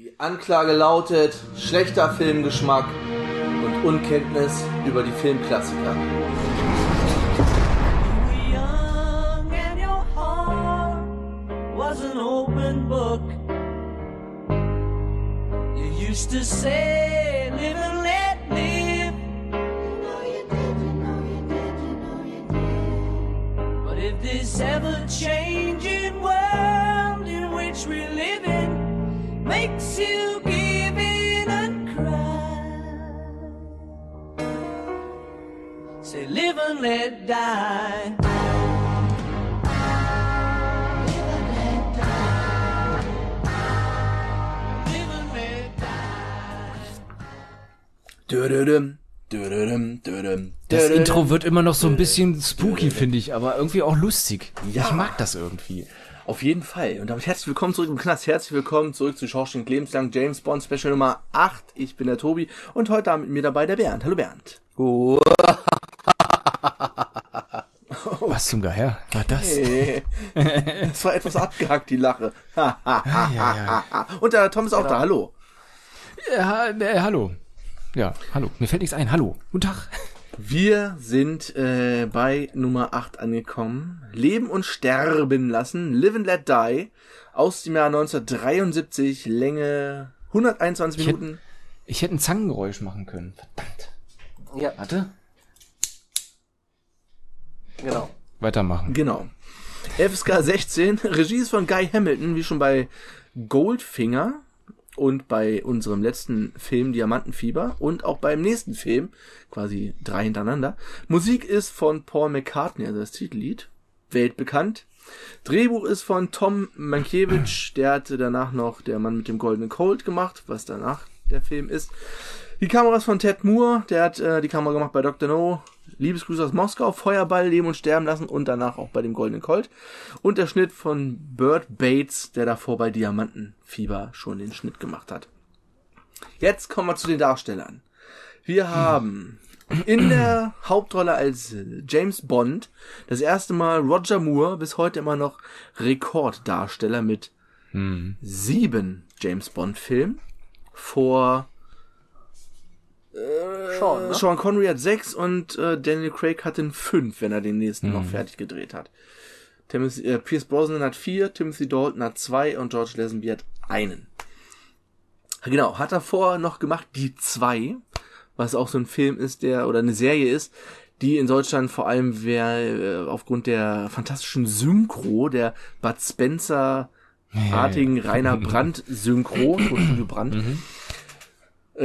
Die Anklage lautet schlechter Filmgeschmack und Unkenntnis über die Filmklassiker. were young and your heart was an open book. You used to say, live and let live. You know you did, you know you did, you know you did. But if this ever changing world in which we live in makes you give in and cry, say, live and let die. Live and let die. Dödödüm, dödödüm, dödödüm, Das. Intro wird immer noch so ein bisschen spooky, finde ich, aber irgendwie auch lustig. Ja. Ich mag das irgendwie. Auf jeden Fall. Und damit herzlich willkommen zurück im Knast. Herzlich willkommen zurück zu Schorsching Lebenslang James Bond Special Nummer 8. Ich bin der Tobi und heute Abend mit mir dabei der Bernd. Hallo Bernd. Oh. Was zum Geier war das? Hey. Das war etwas abgehackt, die Lache. ja, ja. Und der Tom ist auch da. Hallo. Ja, äh, hallo. Ja, hallo. Mir fällt nichts ein. Hallo. Guten Tag. Wir sind äh, bei Nummer 8 angekommen. Leben und sterben lassen. Live and Let Die. Aus dem Jahr 1973. Länge 121 Ich Minuten. Ich hätte ein Zangengeräusch machen können. Verdammt. Ja, Warte. genau. Weitermachen. Genau. FSK 16. Regie ist von Guy Hamilton, wie schon bei Goldfinger und bei unserem letzten Film Diamantenfieber und auch beim nächsten Film, quasi drei hintereinander. Musik ist von Paul McCartney, also das Titellied, weltbekannt. Drehbuch ist von Tom Mankiewicz, der hatte danach noch Der Mann mit dem goldenen Colt gemacht, was danach der Film ist. Die Kamera ist von Ted Moore, der hat äh, die Kamera gemacht bei Dr. No, Liebesgrüße aus Moskau, Feuerball, Leben und Sterben lassen und danach auch bei dem Goldenen Colt. Und der Schnitt von Burt Bates, der davor bei Diamantenfieber schon den Schnitt gemacht hat. Jetzt kommen wir zu den Darstellern. Wir haben in der Hauptrolle als James Bond das erste Mal Roger Moore, bis heute immer noch Rekorddarsteller mit sieben James Bond Filmen. Vor Schon, ne? Sean Connery hat sechs und äh, Daniel Craig hat den fünf, wenn er den nächsten noch fertig gedreht hat. Timothy, äh, Pierce Brosnan hat vier, Timothy Dalton hat zwei und George Lazenby hat einen. Genau, hat er vorher noch gemacht die zwei, was auch so ein Film ist, der oder eine Serie ist, die in Deutschland vor allem wer äh, aufgrund der fantastischen Synchro, der Bud Spencer artigen Rainer Brandt Synchro, Brandt, äh,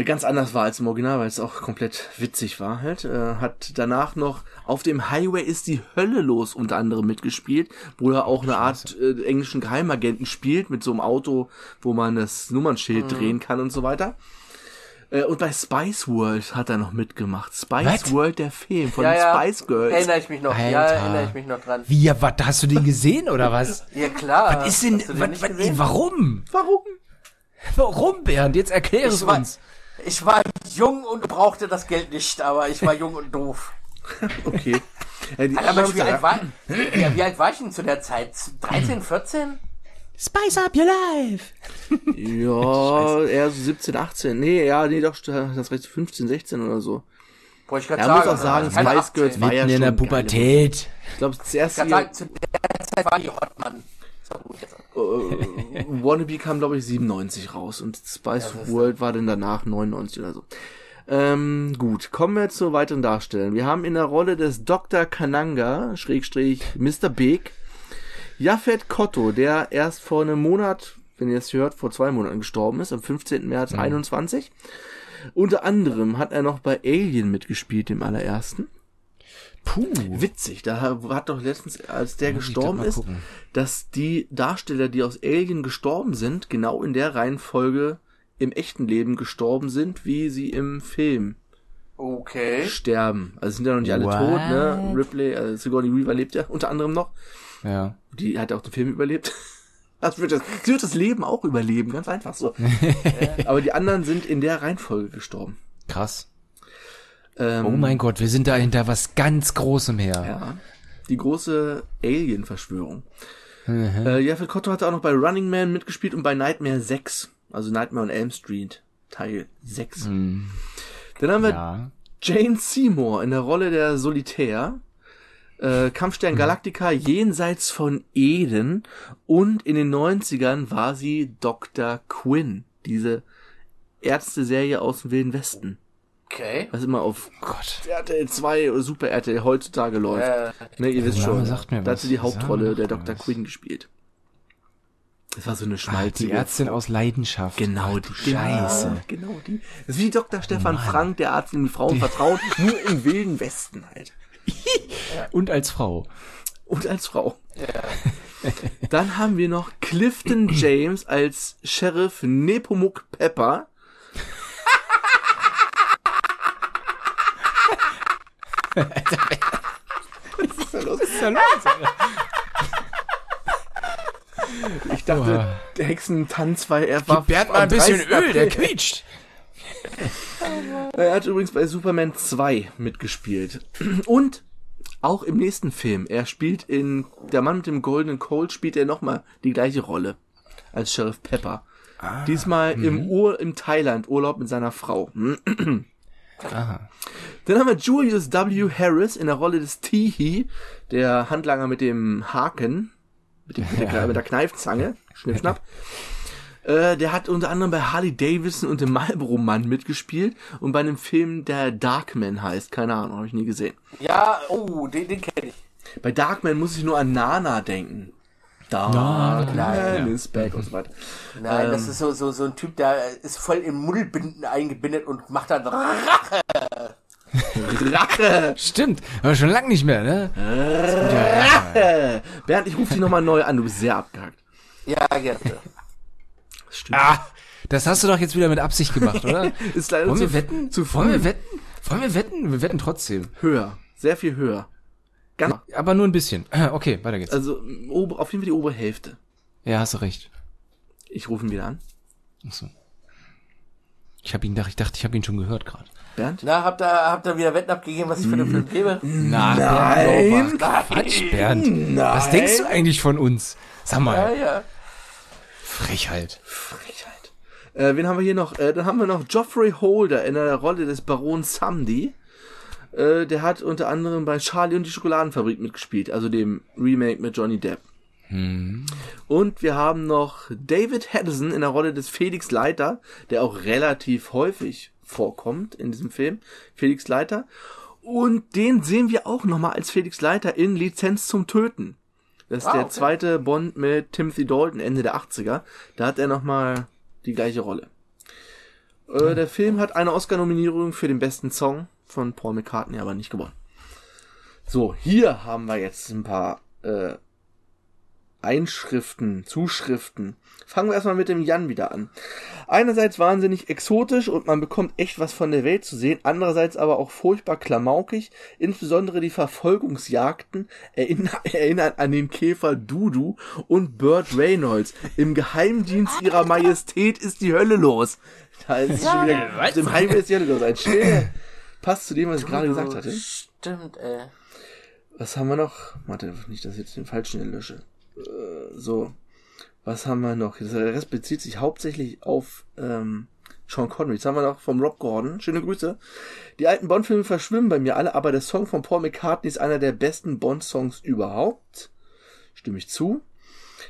ganz anders war als im Original, weil es auch komplett witzig war halt. Äh, hat danach noch auf dem Highway ist die Hölle los unter anderem mitgespielt, wo er auch eine Art äh, englischen Geheimagenten spielt mit so einem Auto, wo man das Nummernschild drehen kann und so weiter. Äh, und bei Spice World hat er noch mitgemacht. Spice Was? World, der Film von Ja, den ja. Spice Girls. Erinnere ich mich noch. Ja, Alter. erinnere ich mich noch dran. Wie, ja, was, hast du den gesehen oder was? Ja, klar. Was ist denn, was, was, warum? Warum? Warum, Bernd? Jetzt erklär es Ich war, uns. Ich war jung und brauchte das Geld nicht, aber ich war jung und doof. Okay. Äh, Aber anderen- wie alt, war, ja, wie alt war ich denn zu der Zeit? 13, 14? Spice up your life. Ja, eher so 17, 18. Nee, ja, nee, doch, das recht 15, 16 oder so. Wollte ich Er sagen. muss auch sagen, Spice Girls 18. war ja Mitten in der schon. Pubertät. Ich glaube, das Ich sagen, zu der Zeit war die Hotmann. Äh, Wannabe kam, glaube ich, 97 raus und Spice World war dann danach 99 oder so. Ähm, gut, kommen wir zu weiteren Darstellern. Wir haben in der Rolle des Dr. Kananga, Schrägstrich Mr. Big, Jafet Kotto, der erst vor einem Monat, wenn ihr es hört, vor zwei Monaten gestorben ist, am 15. März 21. Unter anderem hat er noch bei Alien mitgespielt, dem allerersten. Puh. Witzig, da hat doch letztens, als der Muss gestorben ist, gucken. dass die Darsteller, die aus Alien gestorben sind, genau in der Reihenfolge im echten Leben gestorben sind, wie sie im Film Okay. sterben. Also sind ja noch nicht alle What? tot, ne? Ripley, also Sigourney Weaver lebt ja unter anderem noch. Ja. Die hat ja auch den Film überlebt. Das wird das, sie wird das Leben auch überleben, ganz einfach so. Aber die anderen sind in der Reihenfolge gestorben. Krass. Ähm, Oh mein Gott, wir sind da hinter was ganz Großem her. Ja. Die große Alien-Verschwörung. Äh, Jeffrey Kotto hat auch noch bei Running Man mitgespielt und bei Nightmare 6. Also Nightmare on Elm Street, Teil 6. Dann haben wir Ja. Jane Seymour in der Rolle der Solitär. Äh, Kampfstern Galactica jenseits von Eden. Und in den 90ern war sie Dr. Quinn. Diese Ärzte-Serie aus dem Wilden Westen. Okay. Was immer auf Gott. RTL 2 oder Super RTL heutzutage läuft. Äh, ne, ihr wisst schon. sagt mir da hat sie die Hauptrolle der Dr. Quinn gespielt. Das war so eine Ah, schmalzige. die Ärztin aus Leidenschaft. Genau, Ach, die du Scheiße. Genau, genau die. Das ist wie Dr. Stefan Frank, der Arzt, dem die Frauen vertrauen, nur im wilden Westen halt. Und als Frau. Und als Frau. Dann haben wir noch Clifton James als Sheriff Nepomuk Pepper. Was ist da los? Ich dachte, Oha. der Hexentanz, weil er war. Bert mal ein bisschen 30. Öl, der quietscht. Er hat übrigens bei Superman 2 mitgespielt. Und auch im nächsten Film. Er spielt in Der Mann mit dem goldenen Colt spielt er nochmal die gleiche Rolle als Sheriff Pepper. Diesmal im Ur im Thailand Urlaub mit seiner Frau. Aha. Dann haben wir Julius W. Harris in der Rolle des Tihi, der Handlanger mit dem Haken, mit, dem, mit, der, mit der Kneifzange, Schnipp, schnapp. Äh, der hat unter anderem bei Harley Davidson und dem Marlboro Mann mitgespielt und bei einem Film, der Darkman heißt. Keine Ahnung, habe ich nie gesehen. ja, oh, den, den kenne ich. Bei Darkman muss ich nur an Nana denken. Darkman is back und so weiter. Nein, Ähm. das ist so, so, so ein Typ, der ist voll in Mullbinden eingebindet und macht dann Rache. Rache! Stimmt, aber schon lange nicht mehr, ne? Rache! Bernd, ich rufe dich nochmal neu an, du bist sehr abgehackt. Ja, gerne. Das stimmt. Ah, das hast du doch jetzt wieder mit Absicht gemacht, oder? Ist leider Wollen zu, wir wetten? zu Wollen wir wetten? Wollen wir wetten? Wir wetten trotzdem. Höher. Sehr viel höher. Ganz, Aber nur ein bisschen. Okay, weiter geht's. also auf jeden Fall die obere Hälfte. Ja, hast du recht. Ich rufe ihn wieder an. Achso. Ich habe ihn gedacht, ich dachte, ich habe ihn schon gehört gerade. Bernd? Na, habt ihr, habt ihr wieder Wetten abgegeben, was ich für den Film gebe? Na, Nein. Bernd, Quatsch, Bernd. Was denkst du eigentlich von uns? Sag Ja, mal, ja. Frechheit. Frechheit. Äh, wen haben wir hier noch? Äh, dann haben wir noch Geoffrey Holder in der Rolle des Baron Samdi. Äh, der hat unter anderem bei Charlie und die Schokoladenfabrik mitgespielt, also dem Remake mit Johnny Depp. Und wir haben noch David Haddison in der Rolle des Felix Leiter, der auch relativ häufig vorkommt in diesem Film. Felix Leiter. Und den sehen wir auch nochmal als Felix Leiter in Lizenz zum Töten. Das ist Ah, der okay. zweite Bond mit Timothy Dalton Ende der 80er. Da hat er nochmal die gleiche Rolle. Äh, der Film hat eine Oscar-Nominierung für den besten Song von Paul McCartney, aber nicht gewonnen. So, hier haben wir jetzt ein paar äh, Einschriften, Zuschriften. Fangen wir erstmal mit dem Jan wieder an. Einerseits wahnsinnig exotisch und man bekommt echt was von der Welt zu sehen, andererseits aber auch furchtbar klamaukig. Insbesondere die Verfolgungsjagden erinnern, erinnern an den Käfer Dudu und Burt Reynolds. Im Geheimdienst ihrer Majestät ist die Hölle los. Da ist schon wieder, im Heim ist die Hölle los. Ein Schilder passt zu dem, was ich gerade gesagt hatte. Stimmt, ey. Was haben wir noch? Warte, nicht, dass ich jetzt den falschen hier lösche. Äh, so. Was haben wir noch? Der Rest bezieht sich hauptsächlich auf ähm, Sean Connery. Jetzt haben wir noch vom Rob Gordon. Schöne Grüße. Die alten Bond-Filme verschwimmen bei mir alle, aber der Song von Paul McCartney ist einer der besten Bond-Songs überhaupt. Stimme ich zu.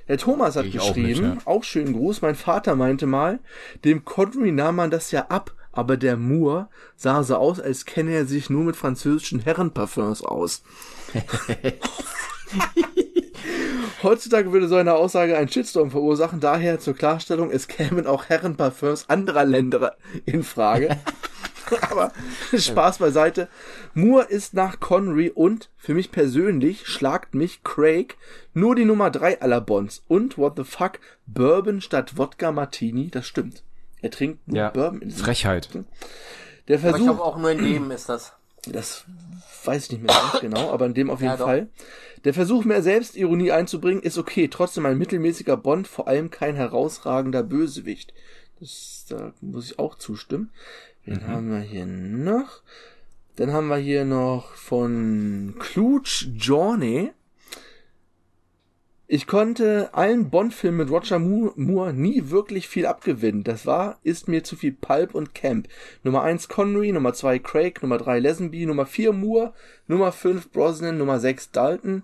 Der Thomas hat ich auch mit, geschrieben, ja. auch schönen Gruß, mein Vater meinte mal, dem Connery nahm man das ja ab, aber der Moore sah so aus, als kenne er sich nur mit französischen Herrenparfums aus. Heutzutage würde so eine Aussage einen Shitstorm verursachen, daher zur Klarstellung, es kämen auch Herrenparfums anderer Länder in Frage. Aber Spaß beiseite. Moore ist nach Connery und für mich persönlich schlagt mich Craig nur die Nummer drei aller Bonds. Und what the fuck, Bourbon statt Wodka Martini, das stimmt. Er trinkt nur Ja, Bourbon Frechheit. Der Aber ich Versuch, glaube auch nur in dem ist das. das weiß ich nicht mehr ganz genau, aber in dem auf jeden Ja. Fall. Der Versuch, mehr Selbstironie einzubringen, ist okay. Trotzdem ein mittelmäßiger Bond, vor allem kein herausragender Bösewicht. Das, da muss ich auch zustimmen. Wen haben wir hier noch? Dann haben wir hier noch von Kluge Journey. Ich konnte allen Bond-Filmen mit Roger Mo- Moore nie wirklich viel abgewinnen. Das war, ist mir zu viel Pulp und Camp. Nummer 1 Connery, Nummer 2 Craig, Nummer 3 Lesenby, Nummer 4 Moore, Nummer 5 Brosnan, Nummer 6 Dalton.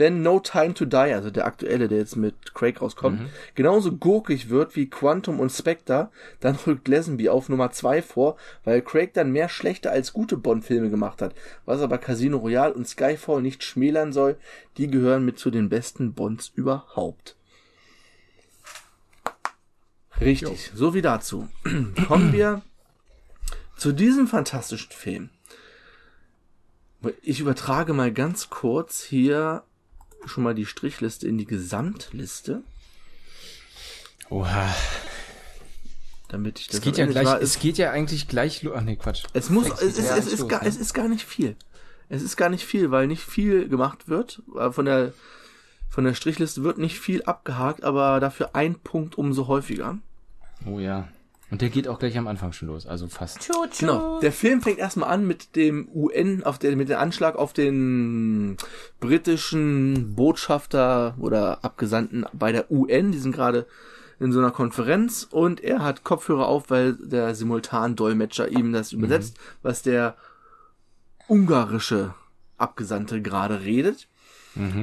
Wenn No Time to Die, also der aktuelle, der jetzt mit Craig rauskommt, genauso gurkig wird wie Quantum und Spectre, dann rückt Lesenby auf Nummer 2 vor, weil Craig dann mehr schlechte als gute Bond-Filme gemacht hat, was aber Casino Royale und Skyfall nicht schmälern soll, die gehören mit zu den besten Bonds überhaupt. Richtig, so wie dazu. Kommen wir zu diesem fantastischen Film. Ich übertrage mal ganz kurz hier schon mal die Strichliste in die Gesamtliste, Oha. damit ich das Es geht ja gleich, war- es geht ja eigentlich gleich Ach nee, Quatsch. Es muss, es, ja es, nicht ist los, gar, ne? es ist gar nicht viel. Es ist gar nicht viel, weil nicht viel gemacht wird. Äh, Von der, von der Strichliste wird nicht viel abgehakt, aber dafür ein Punkt umso häufiger. Oh ja. Und der geht auch gleich am Anfang schon los, also fast. Genau. Der Film fängt erstmal an mit dem UN, auf der, mit dem Anschlag auf den britischen Botschafter oder Abgesandten bei der UN. Die sind gerade in so einer Konferenz und er hat Kopfhörer auf, weil der Simultan-Dolmetscher ihm das übersetzt, was der ungarische Abgesandte gerade redet.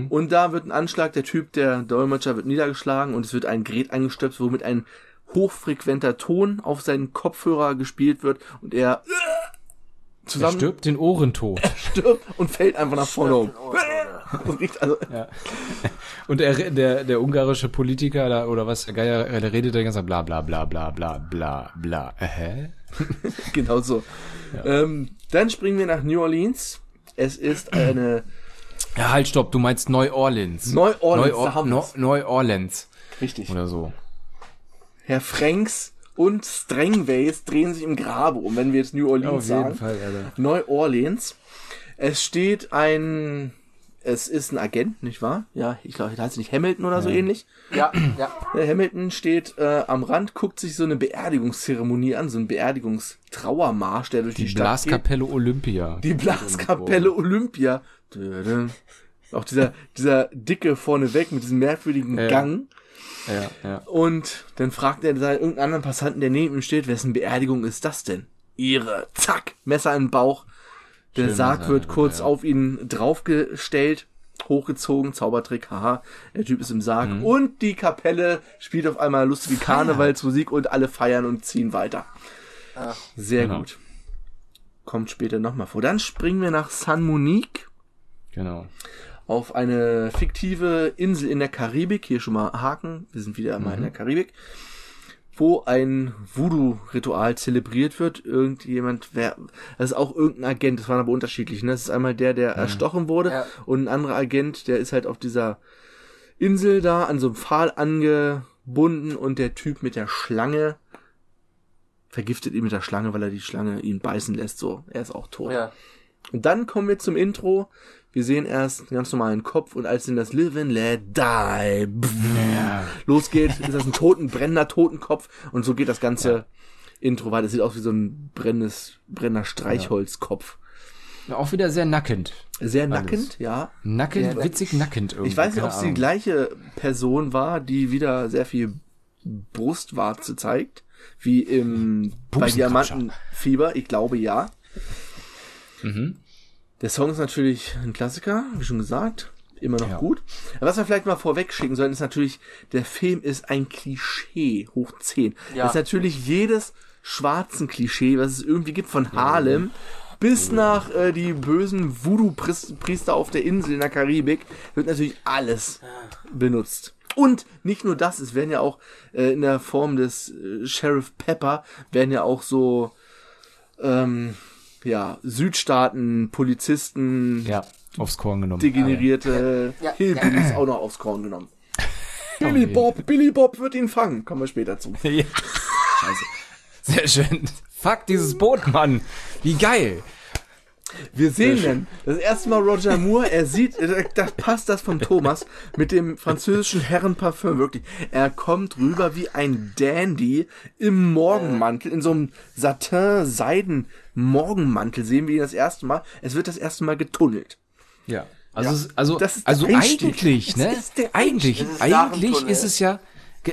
Und da wird ein Anschlag, der Typ, der Dolmetscher wird niedergeschlagen und es wird ein Gerät eingestöpselt, womit ein hochfrequenter Ton auf seinen Kopfhörer gespielt wird und er Er zusammen stirbt den Ohrentod. stirbt und fällt einfach nach vorne um. Also, ja. Und der, der, der ungarische Politiker da, oder was, der Geier, der redet dann ganz bla bla bla bla bla bla bla. Äh, hä? genau so. Ähm, dann springen wir nach New Orleans. Es ist eine Ja, halt, stopp, du meinst Neu-Orleans. Neu-Orleans, da Neu- haben wir's. Neu-Orleans. richtig. Oder so. Herr Franks und Strangways drehen sich im Grabe um, wenn wir jetzt New Orleans sagen. Fall, Alter. Neu-Orleans. Es steht ein, es ist ein Agent, nicht wahr? Ja, ich glaube, der heißt nicht Hamilton oder so ähnlich. Ja, ja. Der Hamilton steht äh, am Rand, guckt sich so eine Beerdigungszeremonie an, so ein Beerdigungstrauermarsch, der durch die, Die Stadt geht. Blaskapelle Olympia. Die Blaskapelle Olympia. Auch dieser, dieser Dicke vorneweg mit diesem merkwürdigen Ja. Gang. Ja, ja. Und dann fragt er seinen irgendeinen anderen Passanten, der neben ihm steht, wessen Beerdigung ist das denn? Ihre. Zack, Messer in den Bauch. Der Schön Sarg wird kurz ja. auf ihn draufgestellt, hochgezogen, Zaubertrick, haha. Der Typ ist im Sarg. Mhm. Und die Kapelle spielt auf einmal lustige Karnevalsmusik und alle feiern und ziehen weiter. Sehr Genau. gut. Kommt später nochmal vor. Dann springen wir nach San Monique Genau. Auf eine fiktive Insel in der Karibik. Hier schon mal Haken. Wir sind wieder mal in der Karibik. Wo ein Voodoo-Ritual zelebriert wird. Irgendjemand, wer, das ist auch irgendein Agent, das waren aber unterschiedlich. Ne? Das ist einmal der, der erstochen wurde Ja. und ein anderer Agent, der ist halt auf dieser Insel da an so einem Pfahl angebunden und der Typ mit der Schlange vergiftet ihn mit der Schlange, weil er die Schlange ihn beißen lässt. So, er ist auch tot. ja. Und dann kommen wir zum Intro. Wir sehen erst einen ganz normalen Kopf und als dann das Live and Let Die losgeht, ist das ein toten, brennender Totenkopf und so geht das ganze Intro weiter. Das sieht aus wie so ein brennendes, brennender Streichholzkopf. Auch wieder sehr nackend. Sehr nackend, ja. Nackend, Ja, witzig nackend irgendwie. Ich weiß nicht, ob es die gleiche Person war, die wieder sehr viel Brustwarze zeigt, wie im bei. Diamantenfieber. Ich glaube ja. Der Song ist natürlich ein Klassiker, wie schon gesagt. Immer noch Ja. gut. Aber was wir vielleicht mal vorweg schicken sollen, ist natürlich, der Film ist ein Klischee hoch 10. Ja. Das ist natürlich jedes schwarzen Klischee, was es irgendwie gibt, von Harlem bis nach äh, die bösen Voodoo-Priester auf der Insel in der Karibik, wird natürlich alles benutzt. Und nicht nur das, es werden ja auch äh, in der Form des äh, Sheriff Pepper, werden ja auch so ähm, ja, Südstaaten, Polizisten, Ja, aufs Korn genommen. degenerierte Ja. Hillbillies auch noch aufs Korn genommen. Billy Bob, Billy Bob wird ihn fangen. Kommen wir später zu. Ja. Scheiße. Sehr schön. Fuck dieses Boot, Mann. Wie geil. Wir sehen dann das erste Mal Roger Moore, er sieht, da passt das von Thomas mit dem französischen Herrenparfüm wirklich. Er kommt rüber wie ein Dandy im Morgenmantel, in so einem Satin-Seiden-Morgenmantel sehen wir ihn das erste Mal. Es wird das erste Mal getunnelt. Ja. Also, es- also, also Einstieg. eigentlich, ne? Eigentlich, eigentlich ist es ja,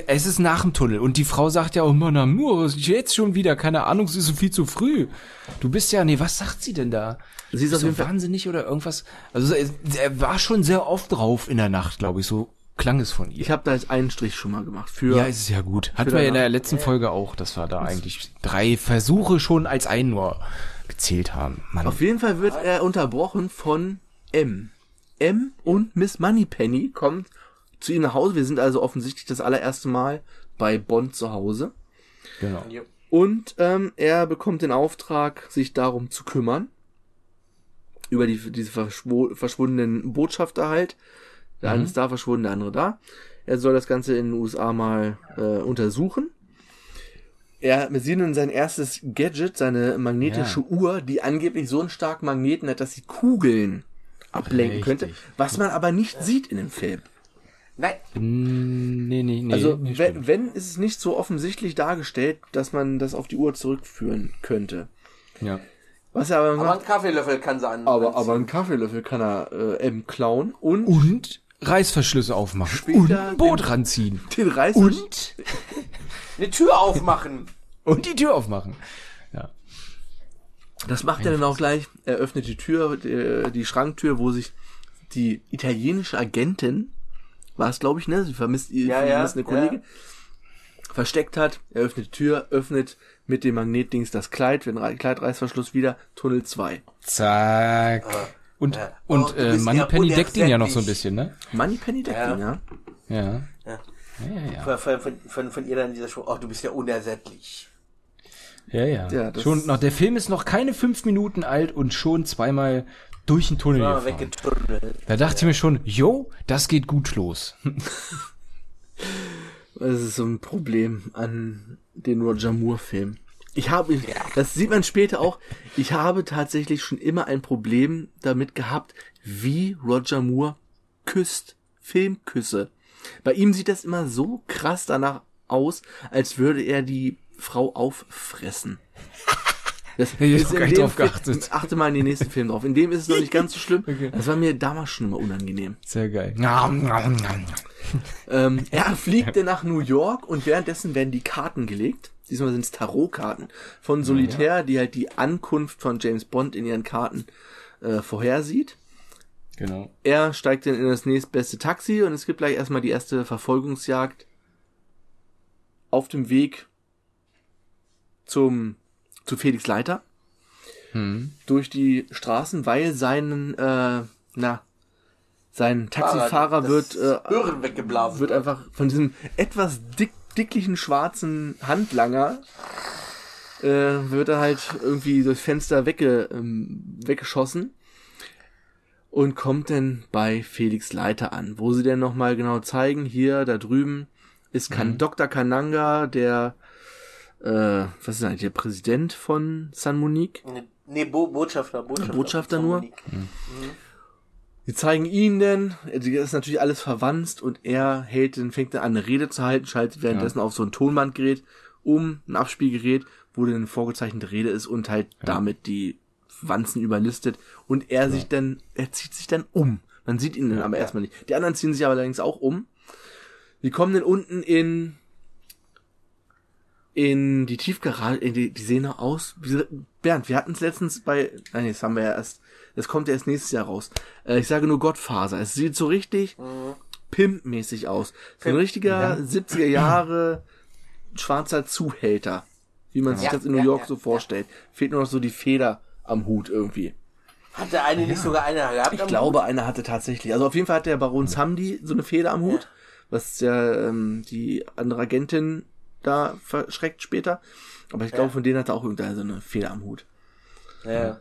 es ist nach dem Tunnel. Und die Frau sagt ja auch, Mann, Amur, jetzt schon wieder, keine Ahnung, es ist so viel zu früh. Du bist ja, nee, was sagt sie denn da? Sie ist auf so jeden Fall- wahnsinnig oder irgendwas. Also, er, war schon sehr oft drauf in der Nacht, glaube ich, so klang es von ihr. Ich habe da jetzt einen Strich schon mal gemacht. Für Ja, ist es ja gut. Hatten wir in der letzten Folge auch, dass wir da eigentlich drei Versuche schon als einen nur gezählt haben. Mann. Auf jeden Fall wird er unterbrochen von M. M und Miss Moneypenny kommt zu ihm nach Hause. Wir sind also offensichtlich das allererste Mal bei Bond zu Hause. Genau. Und ähm, er bekommt den Auftrag, sich darum zu kümmern. Über die, diese verschwo verschwundenen Botschafter halt. Der eine ist da verschwunden, der andere da. Er soll das Ganze in den USA mal äh, untersuchen. Er, wir sehen nun sein erstes Gadget, seine magnetische Ja. Uhr, die angeblich so einen starken Magneten hat, dass sie Kugeln ablenken Richtig. könnte, was man aber nicht sieht in dem Film. Nein, Mm, Nee, nee, nee. Also, nee, wenn, wenn ist es nicht so offensichtlich dargestellt, dass man das auf die Uhr zurückführen könnte. Ja. Was er aber aber macht, ein Kaffeelöffel kann sie an. aber, aber einen Kaffeelöffel kann er äh, M klauen und, Und Reißverschlüsse aufmachen. Später und ein Boot den- ranziehen. den Reiß Und, Eine Tür aufmachen. und die Tür aufmachen. Ja. Das macht er dann auch gleich. Er öffnet die Tür, die, die Schranktür, wo sich die italienische Agentin, war es glaube ich, ne? Sie vermisst ihr Ja, ja, vermisst eine Kollegin, versteckt hat. Er öffnet die Tür, öffnet mit dem Magnetdings das Kleid, Re- Kleidreißverschluss wieder, Tunnel 2. Zack. Und, Ja. und Oh, äh, Moneypenny ja deckt ihn ja noch so ein bisschen, ne? Moneypenny deckt Ja. ihn, ja. Ja. Ja. Ja, ja, ja. Von, von, von, von, ihr dann dieser Show, oh, du bist ja unersättlich. Ja, ja. Ja, schon noch, der Film ist noch keine fünf Minuten alt und schon zweimal durch den Tunnel Ja, gefahren. Da dachte ich mir schon, yo, das geht gut los. Das ist so ein Problem an den Roger Moore-Film. Ich habe, das sieht man später auch, ich habe tatsächlich schon immer ein Problem damit gehabt, wie Roger Moore küsst, Filmküsse. Bei ihm sieht das immer so krass danach aus, als würde er die Frau auffressen. Das ich ist gar nicht drauf geachtet. Achte mal in den nächsten Film drauf. In dem ist es noch nicht ganz so schlimm. Das war mir damals schon immer unangenehm. Sehr geil. Ähm, er fliegt dann nach New York und währenddessen werden die Karten gelegt. Diesmal sind es Tarotkarten von Solitär, die halt die Ankunft von James Bond in ihren Karten äh, vorhersieht. Genau. Er steigt dann in das nächstbeste Taxi und es gibt gleich erstmal die erste Verfolgungsjagd auf dem Weg zum zu Felix Leiter durch die Straßen, weil seinen äh, na sein Taxifahrer das wird äh, Hören weggeblasen. wird einfach von diesem etwas dick, dicklichen schwarzen Handlanger äh, wird er halt irgendwie durchs Fenster wegge, ähm, weggeschossen und kommt dann bei Felix Leiter an, wo sie dann nochmal genau zeigen, hier, da drüben ist kan Dr. Kananga, der äh, was ist eigentlich, der Präsident von San Monique? Nee, Bo Botschafter, Botschafter. Botschafter nur? Monique. Sie zeigen ihn denn, das ist natürlich alles verwandt und er hält, dann fängt dann an, eine Rede zu halten, schaltet währenddessen auf so ein Tonbandgerät um, ein Abspielgerät, wo dann eine vorgezeichnete Rede ist und halt damit die Wanzen überlistet und er sich dann, er zieht sich dann um. Man sieht ihn dann aber erstmal nicht. Die anderen ziehen sich aber allerdings auch um. Wir kommen dann unten in in die Tiefgarage, in die, die sehen noch aus. Bernd, wir hatten es letztens bei, nein, das haben wir ja erst, das kommt ja erst nächstes Jahr raus. Äh, ich sage nur Gottfaser. Es sieht so richtig Pimp-mäßig aus. So ein richtiger 70er Jahre schwarzer Zuhälter. Wie man sich Ja, das in New ja, York ja, so vorstellt. Fehlt nur noch so die Feder am Hut irgendwie. Hat der eine nicht sogar eine gehabt? Ich glaube, einer hatte tatsächlich. Also auf jeden Fall hat der Baron Samdi so eine Feder am Hut, was ja ähm, die andere Agentin da verschreckt später. Aber ich glaube, von denen hat er auch irgendeiner so eine Feder am Hut. Ja.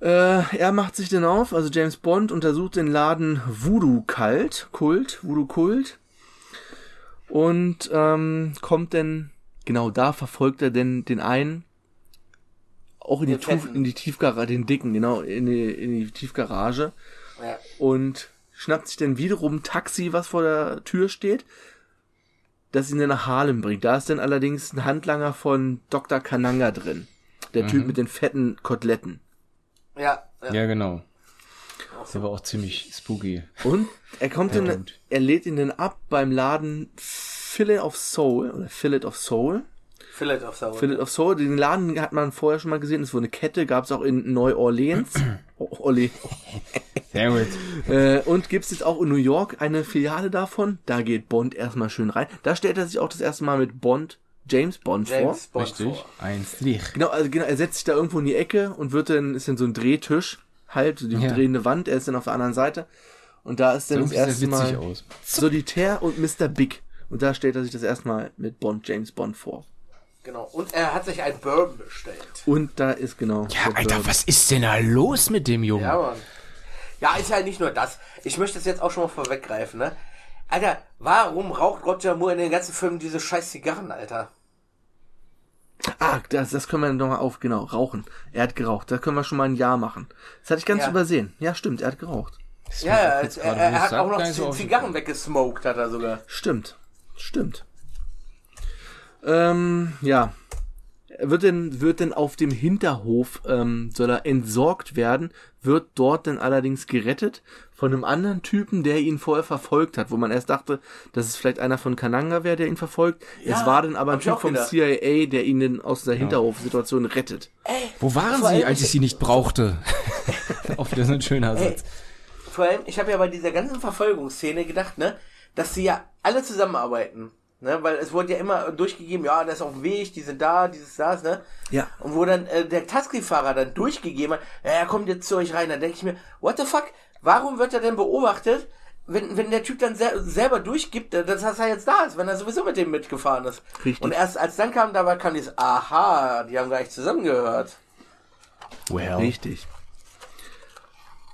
Äh, er macht sich denn auf, also James Bond untersucht den Laden Voodoo Cult, Kult, Voodoo Kult und ähm, kommt denn genau da verfolgt er denn den einen auch in die, Fetten. in die Tiefgarage, den dicken, genau in die, in die Tiefgarage ja. und schnappt sich dann wiederum ein Taxi, was vor der Tür steht, das ihn dann nach Harlem bringt. Da ist dann allerdings ein Handlanger von Dr. Kananga drin. Der Typ mit den fetten Koteletten. Ja, ja. Ja, genau. Der war auch ziemlich spooky. Und er kommt gut. er lädt ihn dann ab beim Laden Fillet of Soul oder Fillet of Soul. Fillet of Sour. Fillet of Soul, den Laden hat man vorher schon mal gesehen. Das war eine Kette, gab es auch in Neu-Orleans. Oh, Orle- Sehr gut. äh, und gibt's jetzt auch in New York eine Filiale davon. Da geht Bond erstmal schön rein. Da stellt er sich auch das erste Mal mit Bond, James Bond vor. James Bond Richtig. vor. Ein Strich. Genau, also genau, er setzt sich da irgendwo in die Ecke und wird dann, ist dann so ein Drehtisch, halt, so die Ja. drehende Wand, er ist dann auf der anderen Seite. Und da ist dann das Irgendwie sehr erste witzig Mal aus. Solitär und Mr. Big. Und da stellt er sich das erstmal mit Bond, James Bond vor. Genau. Und er hat sich ein Bourbon bestellt. Und da ist genau. Ja, der Alter, Bourbon. was ist denn da los mit dem Jungen? Ja, Mann. Ja, ist ja nicht nur das. Ich möchte es jetzt auch schon mal vorweggreifen, ne? Alter, warum raucht Roger Moore in den ganzen Filmen diese scheiß Zigarren, Alter? Ah, das, das können wir noch mal auf, genau, rauchen. Er hat geraucht. Da können wir schon mal ein Jahr machen. Das hatte ich ganz Ja. übersehen. Ja, stimmt, er hat geraucht. Ist Ja, er, er, er hat auch noch. Zigarren weggesmoked, hat er sogar. Stimmt. Stimmt. Ähm, ja. Er wird denn, wird denn auf dem Hinterhof, ähm, soll er entsorgt werden, wird dort dann allerdings gerettet von einem anderen Typen, der ihn vorher verfolgt hat, wo man erst dachte, dass es vielleicht einer von Kananga wäre, der ihn verfolgt. Ja, es war dann aber ein Typ vom gedacht. CIA, der ihn dann aus der Hinterhofsituation rettet. Wo waren sie, als ich sie nicht brauchte? Auch wieder so ein schöner Ey, Satz. vor allem, ich habe ja bei dieser ganzen Verfolgungsszene gedacht, ne, dass sie ja alle zusammenarbeiten. Ne, weil es wurde ja immer durchgegeben, ja, der ist auf dem Weg, die sind da, dieses, das, ne? Ja. Und wo dann äh, der Taxifahrer dann durchgegeben hat, ja, er kommt jetzt zu euch rein, dann denke ich mir, what the fuck, warum wird er denn beobachtet, wenn, wenn der Typ dann sel selber durchgibt, äh, dass er jetzt da ist, wenn er sowieso mit dem mitgefahren ist. Richtig. Und erst als dann kam, dabei kam dieses, aha, die haben gar nicht zusammengehört. Well. Richtig.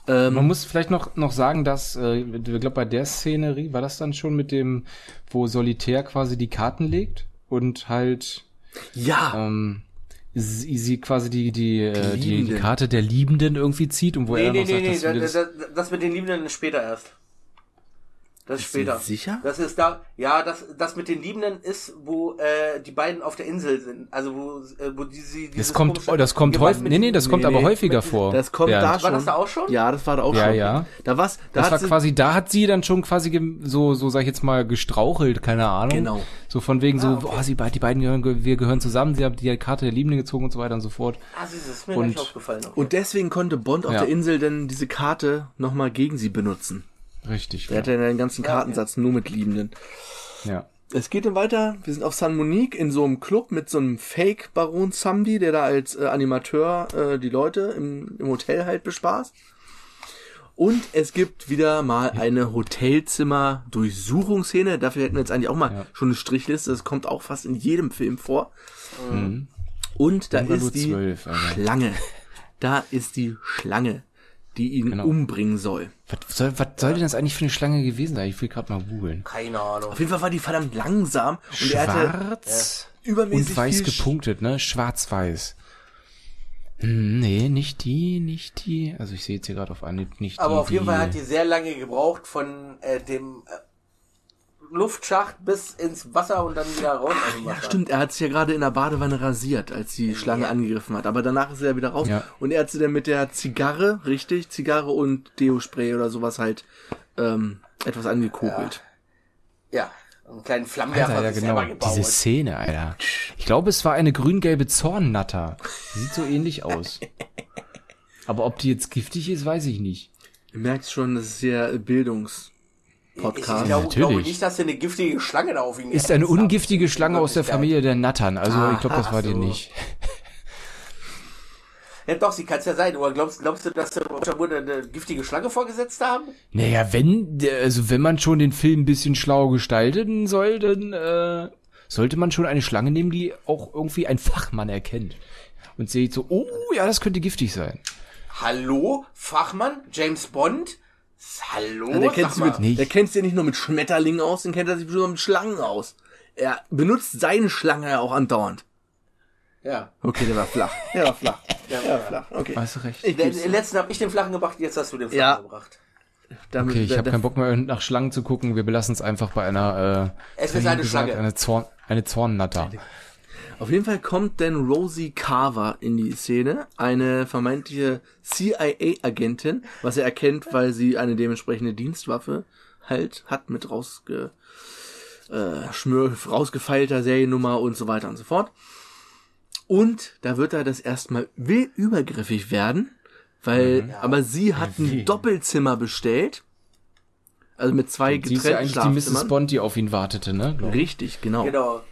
Ähm, Man muss vielleicht noch, noch sagen, dass, äh, ich glaube, bei der Szenerie war das dann schon mit dem, wo Solitär quasi die Karten legt und halt ja. ähm, sie, sie quasi die, die, äh, die, die. Karte der Liebenden irgendwie zieht und wo Nee, er nee, noch nee, sagt, nee, dass das, wir das, das mit den Liebenden ist später erst. Das ist später. sicher? Das ist da, ja, das, das mit den Liebenden ist, wo äh, die beiden auf der Insel sind. Also wo, äh, wo die, sie das kommt, oh, das kommt häufig, nee, nee, das kommt nee, aber nee, häufiger mit- vor. Das kommt Ja. da War schon. das da auch schon? Ja, das war da auch Ja, schon. ja. Da war's, da Das hat war sie, quasi, da hat sie dann schon quasi so, so sag ich jetzt mal, gestrauchelt, keine Ahnung. Genau. So von wegen so, Ah, okay. oh, sie, die beiden gehören, wir gehören zusammen, sie haben die Karte der Liebenden gezogen und so weiter und so fort. Ah, siehst du, das ist mir Und- nicht aufgefallen. Okay. Und deswegen konnte Bond auf Ja. der Insel dann diese Karte nochmal gegen sie benutzen. Richtig. Der hatte ja den ganzen. Kartensatz nur mit Liebenden. ja. Es geht dann weiter. Wir sind auf San Monique in so einem Club mit so einem Fake-Baron Samdi, der da als äh, Animateur äh, die Leute im, im Hotel halt bespaßt. Und es gibt wieder mal eine Hotelzimmer-Durchsuchungsszene. Dafür hätten wir jetzt eigentlich auch mal Ja. schon eine Strichliste. Das kommt auch fast in jedem Film vor. Und da ist die 12, Alter. Schlange. Da ist die Schlange, die ihn Genau. umbringen soll. Was soll, was soll denn das eigentlich für eine Schlange gewesen sein? Ich will gerade mal googeln. Keine Ahnung. Auf jeden Fall war die verdammt langsam und er hatte Schwarz übermäßig und weiß viel gepunktet, ne? Schwarz-weiß. Hm, nee, nicht die, nicht die. Also ich sehe jetzt hier gerade auf Anhieb nicht Aber die. auf jeden die, Fall hat die sehr lange gebraucht von äh, dem äh, Luftschacht bis ins Wasser und dann wieder raus Ja, stimmt, er hat sich ja gerade in der Badewanne rasiert, als die Schlange Ja. angegriffen hat. Aber danach ist er ja wieder raus. Ja. Und er hat sie dann mit der Zigarre, richtig, Zigarre und Deo-Spray oder sowas halt ähm, etwas angekugelt. Ja, einen kleinen Flammenwerfer Alter, ja genau. gebaut. Diese Szene, Alter. Ich glaube, es war eine grün-gelbe Zornnatter. Sieht so ähnlich aus. Aber ob die jetzt giftig ist, weiß ich nicht. Du merkst schon, das ist hier Bildungs... ich Podcast. glaube, Natürlich. glaube nicht, dass du eine giftige Schlange da auf ihn Ist eine ungiftige Schlange aus der. Familie der Nattern. Also ich glaube, das war die so. nicht. Ja, doch, sie kann es ja sein. Aber glaubst, glaubst du, dass der Roger Moore eine, giftige Schlange vorgesetzt haben? Naja, wenn, also wenn man schon den Film ein bisschen schlau gestalten soll, dann äh, sollte man schon eine Schlange nehmen, die auch irgendwie ein Fachmann erkennt. Und sieht so, oh ja, das könnte giftig sein. Hallo, Fachmann, James Bond? Hallo, Ja, der kennt mit, Nicht. der kennt sie ja nicht nur mit Schmetterlingen aus, den kennt er sich bestimmt mit Schlangen aus. Er benutzt seine Schlange ja auch andauernd. Ja. Okay, der war flach. Der war flach. Der war flach. Okay. Hast du recht. Ich Den, den letzten habe ich den flachen gebracht, jetzt hast du den flachen Ja. gebracht. Damit- Okay, ich habe keinen Bock mehr nach Schlangen zu gucken. Wir belassen es einfach bei einer. Äh, Es ist eine gesagt, Schlange. Eine, Zorn, eine Zornnatter. Auf jeden Fall kommt dann Rosie Carver in die Szene, eine vermeintliche CIA-Agentin, was er erkennt, weil sie eine dementsprechende Dienstwaffe halt hat mit rausge, äh, schmür, rausgefeilter Seriennummer und so weiter und so fort. Und da wird er das erstmal will übergriffig werden, weil, aber sie hat ein? Doppelzimmer bestellt. Also mit zwei Sie ist ja getrennten eigentlich die Mrs. Bond, die auf ihn wartete, ne? Richtig, genau. Genau.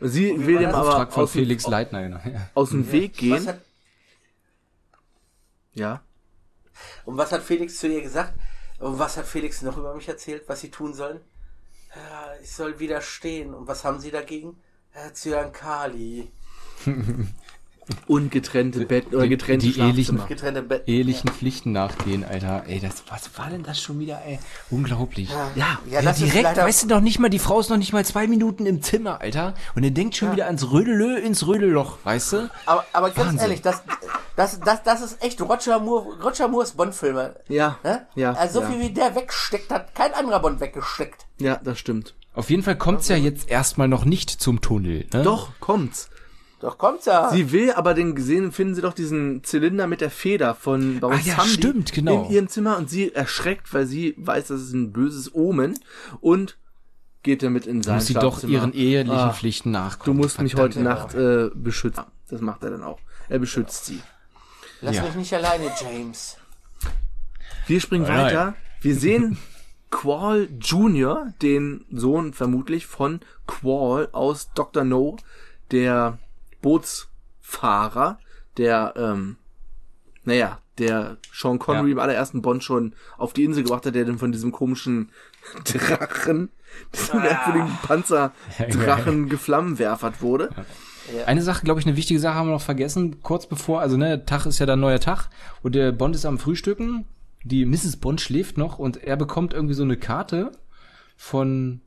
Und sie wie will dem aber Auftrag von aus, dem- Felix Leitner. Ja. aus dem Weg Was gehen. hat, Ja. und was hat Felix zu ihr gesagt? Und was hat Felix noch über mich erzählt, was sie tun sollen? Ja, ich soll widerstehen. Und was haben sie dagegen? Ja, Zyankali. Und getrennte Bett oder die- getrennte die ehelichen- Schlafzimmer. Getrennte Bett. Ehelichen Pflichten nachgehen, Alter. Ey, das, was war denn das schon wieder, ey? Unglaublich. Ja, Ja, Ja, das ist direkt, weißt du noch nicht mal, die Frau ist noch nicht mal zwei Minuten im Zimmer, Alter. Und er denkt schon wieder ans Rödelö, ins Rödelloch, weißt du? aber, aber ganz Wahnsinn. ehrlich, das, das, das, das ist echt Roger Moore, Roger Moores Bond-Filme. Ja, Ne? ja, Also so ja. viel wie der weggesteckt hat, kein anderer Bond weggesteckt. ja, das stimmt. Auf jeden Fall kommt's ja jetzt erstmal noch nicht zum Tunnel, ne? Doch, kommt's. Doch kommt's ja. Sie will aber den gesehen, finden sie doch diesen Zylinder mit der Feder von Baron Ah, ja, Samdi stimmt, genau. in ihrem Zimmer und sie erschreckt, weil sie weiß, das ist ein böses Omen und geht damit in sein Muss sie doch ihren ehelichen Ah, Pflichten Du nachkommen. musst mich heute. Nacht äh, beschützen. Das macht er dann auch. Er beschützt sie. Lass Ja. mich nicht alleine, James. Wir springen Nein. weiter. Wir sehen Qual Jr., den Sohn vermutlich von Qual aus Dr. No, der Bootsfahrer, der, ähm, naja, der Sean Connery Ja. im allerersten Bond schon auf die Insel gebracht hat, der dann von diesem komischen Drachen, diesem merkwürdigen Panzerdrachen geflammenwerfert wurde. Eine Sache, glaube ich, eine wichtige Sache haben wir noch vergessen. Kurz bevor, also ne, Tag ist ja dann neuer Tag und der Bond ist am Frühstücken. Die Mrs. Bond schläft noch und er bekommt irgendwie so eine Karte von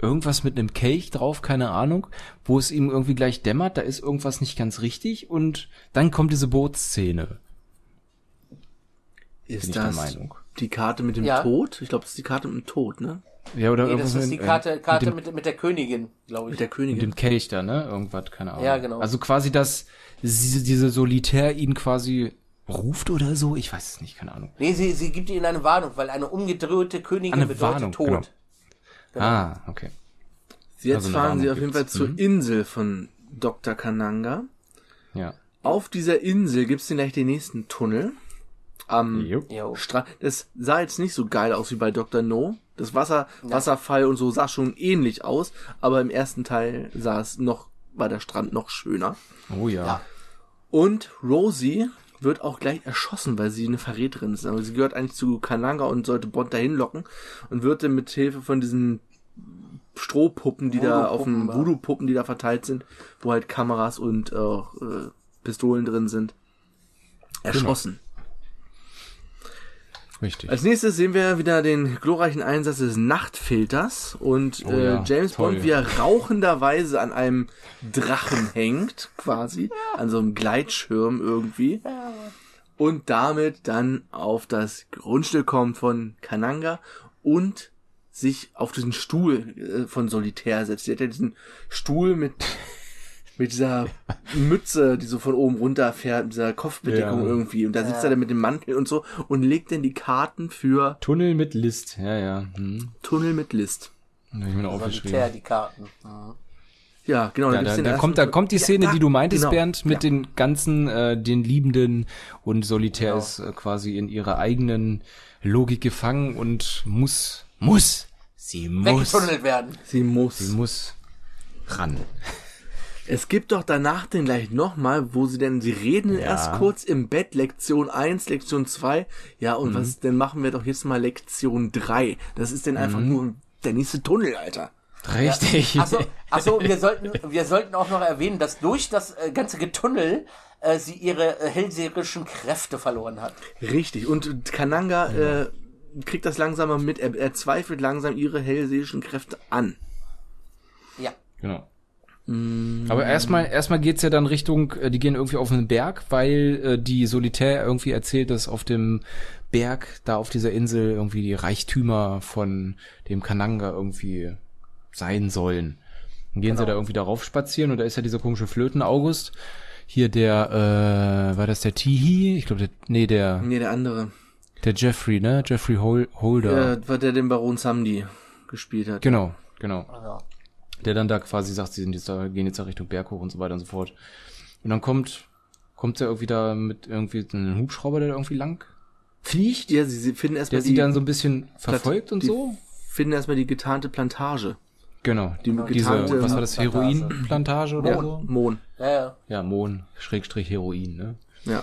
irgendwas mit einem Kelch drauf, keine Ahnung, wo es ihm irgendwie gleich dämmert, da ist irgendwas nicht ganz richtig und dann kommt diese Bootsszene. Ist ich der das Meinung. die Karte mit dem Ja. Tod? Ich glaube, das ist die Karte mit dem Tod, ne? Ja, oder Nee, irgendwas das ist mit, die äh, Karte, Karte mit, dem, mit, mit der Königin, glaube ich. Mit der mit Königin. dem Kelch da, ne? Irgendwas, keine Ahnung. Ja, genau. Also quasi, dass sie, diese Solitär ihn quasi ruft oder so, ich weiß es nicht, keine Ahnung. Nee, sie, sie gibt ihnen eine Warnung, weil eine umgedrehte Königin Eine bedeutet Warnung, Tod. genau. Genau. Ah, okay. Jetzt Also fahren sie auf jeden Fall zur Mhm. Insel von Dr. Kananga. Ja. Auf dieser Insel gibt's dann gleich den nächsten Tunnel. Am Jo. Strand. Das sah jetzt nicht so geil aus wie bei Dr. No. Das Wasser, Wasserfall und so sah schon ähnlich aus, aber im ersten Teil sah es noch, war der Strand noch schöner. Oh ja. Ja. Und Rosie wird auch gleich erschossen, weil sie eine Verräterin ist. Aber sie gehört eigentlich zu Kananga und sollte Bond dahin locken und wird dann mit Hilfe von diesen Strohpuppen, die da auf dem Voodoo-Puppen, die da verteilt sind, wo halt Kameras und auch äh, Pistolen drin sind, erschossen. Richtig. Als nächstes sehen wir wieder den glorreichen Einsatz des Nachtfilters und Oh äh, ja, James toll. Bond, wie er rauchenderweise an einem Drachen hängt, quasi, an so einem Gleitschirm irgendwie. Und damit dann auf das Grundstück kommt von Kananga und sich auf diesen Stuhl äh, von Solitär setzt. Der hat ja diesen Stuhl mit mit dieser Mütze, die so von oben runter fährt, mit dieser Kopfbedeckung Ja. irgendwie. Und da sitzt er dann mit dem Mantel und so und legt dann die Karten für Tunnel mit List. Ja, ja. Hm. Tunnel mit List. Hab ich mir noch Solitär, aufgeschrieben. die Karten. Mhm. Ja, genau. Ja, da, da kommt, da kommt die Szene, Ja, da, die du meintest, genau. Bernd, mit ja. den ganzen, äh, den Liebenden und Solitär Genau. ist äh, quasi in ihrer eigenen Logik gefangen und muss, muss, sie muss, Weggetunnelt werden. Sie muss. sie muss ran. Es gibt doch danach den gleich nochmal, wo sie denn, sie reden erst kurz im Bett, Lektion 1, Lektion 2. Ja, und Mhm. was, dann machen wir doch jetzt mal Lektion 3. Das ist denn einfach Mhm. nur der nächste Tunnel, Alter. Richtig. Achso, achso wir, sollten, wir sollten auch noch erwähnen, dass durch das äh, ganze Getunnel äh, sie ihre äh, hellseherischen Kräfte verloren hat. Richtig. Und Kananga äh, kriegt das langsam mal mit. Er, er zweifelt langsam ihre hellseherischen Kräfte an. Ja. Genau. Mm. Aber erstmal, erstmal geht's ja dann Richtung, äh, die gehen irgendwie auf den Berg, weil äh, die Solitär irgendwie erzählt, dass auf dem Berg, da auf dieser Insel irgendwie die Reichtümer von dem Kananga irgendwie sein sollen. Dann gehen sie da irgendwie darauf spazieren und da ist ja dieser komische Flöten-August. Hier der, äh, war das der Tihi? Ich glaube, der, nee, der, Nee, der andere. der Jeffrey, ne? Jeffrey Hol Holder. Äh, war der den Baron Samdi gespielt hat. Genau, genau. Ja. Der dann da quasi sagt, sie sind jetzt da, gehen jetzt da Richtung Berg hoch und so weiter und so fort. Und dann kommt, kommt er irgendwie da mit irgendwie einem Hubschrauber, der da irgendwie lang fliegt, Ja, sie, sie finden erstmal der sie dann so ein bisschen verfolgt und die so. finden erstmal die getarnte Plantage. Genau. Die Diese, getarnte was war das, Plantage. Heroinplantage oder Mohn. so? Mohn. Ja, ja. Ja, Mohn, Schrägstrich Heroin, ne? Ja.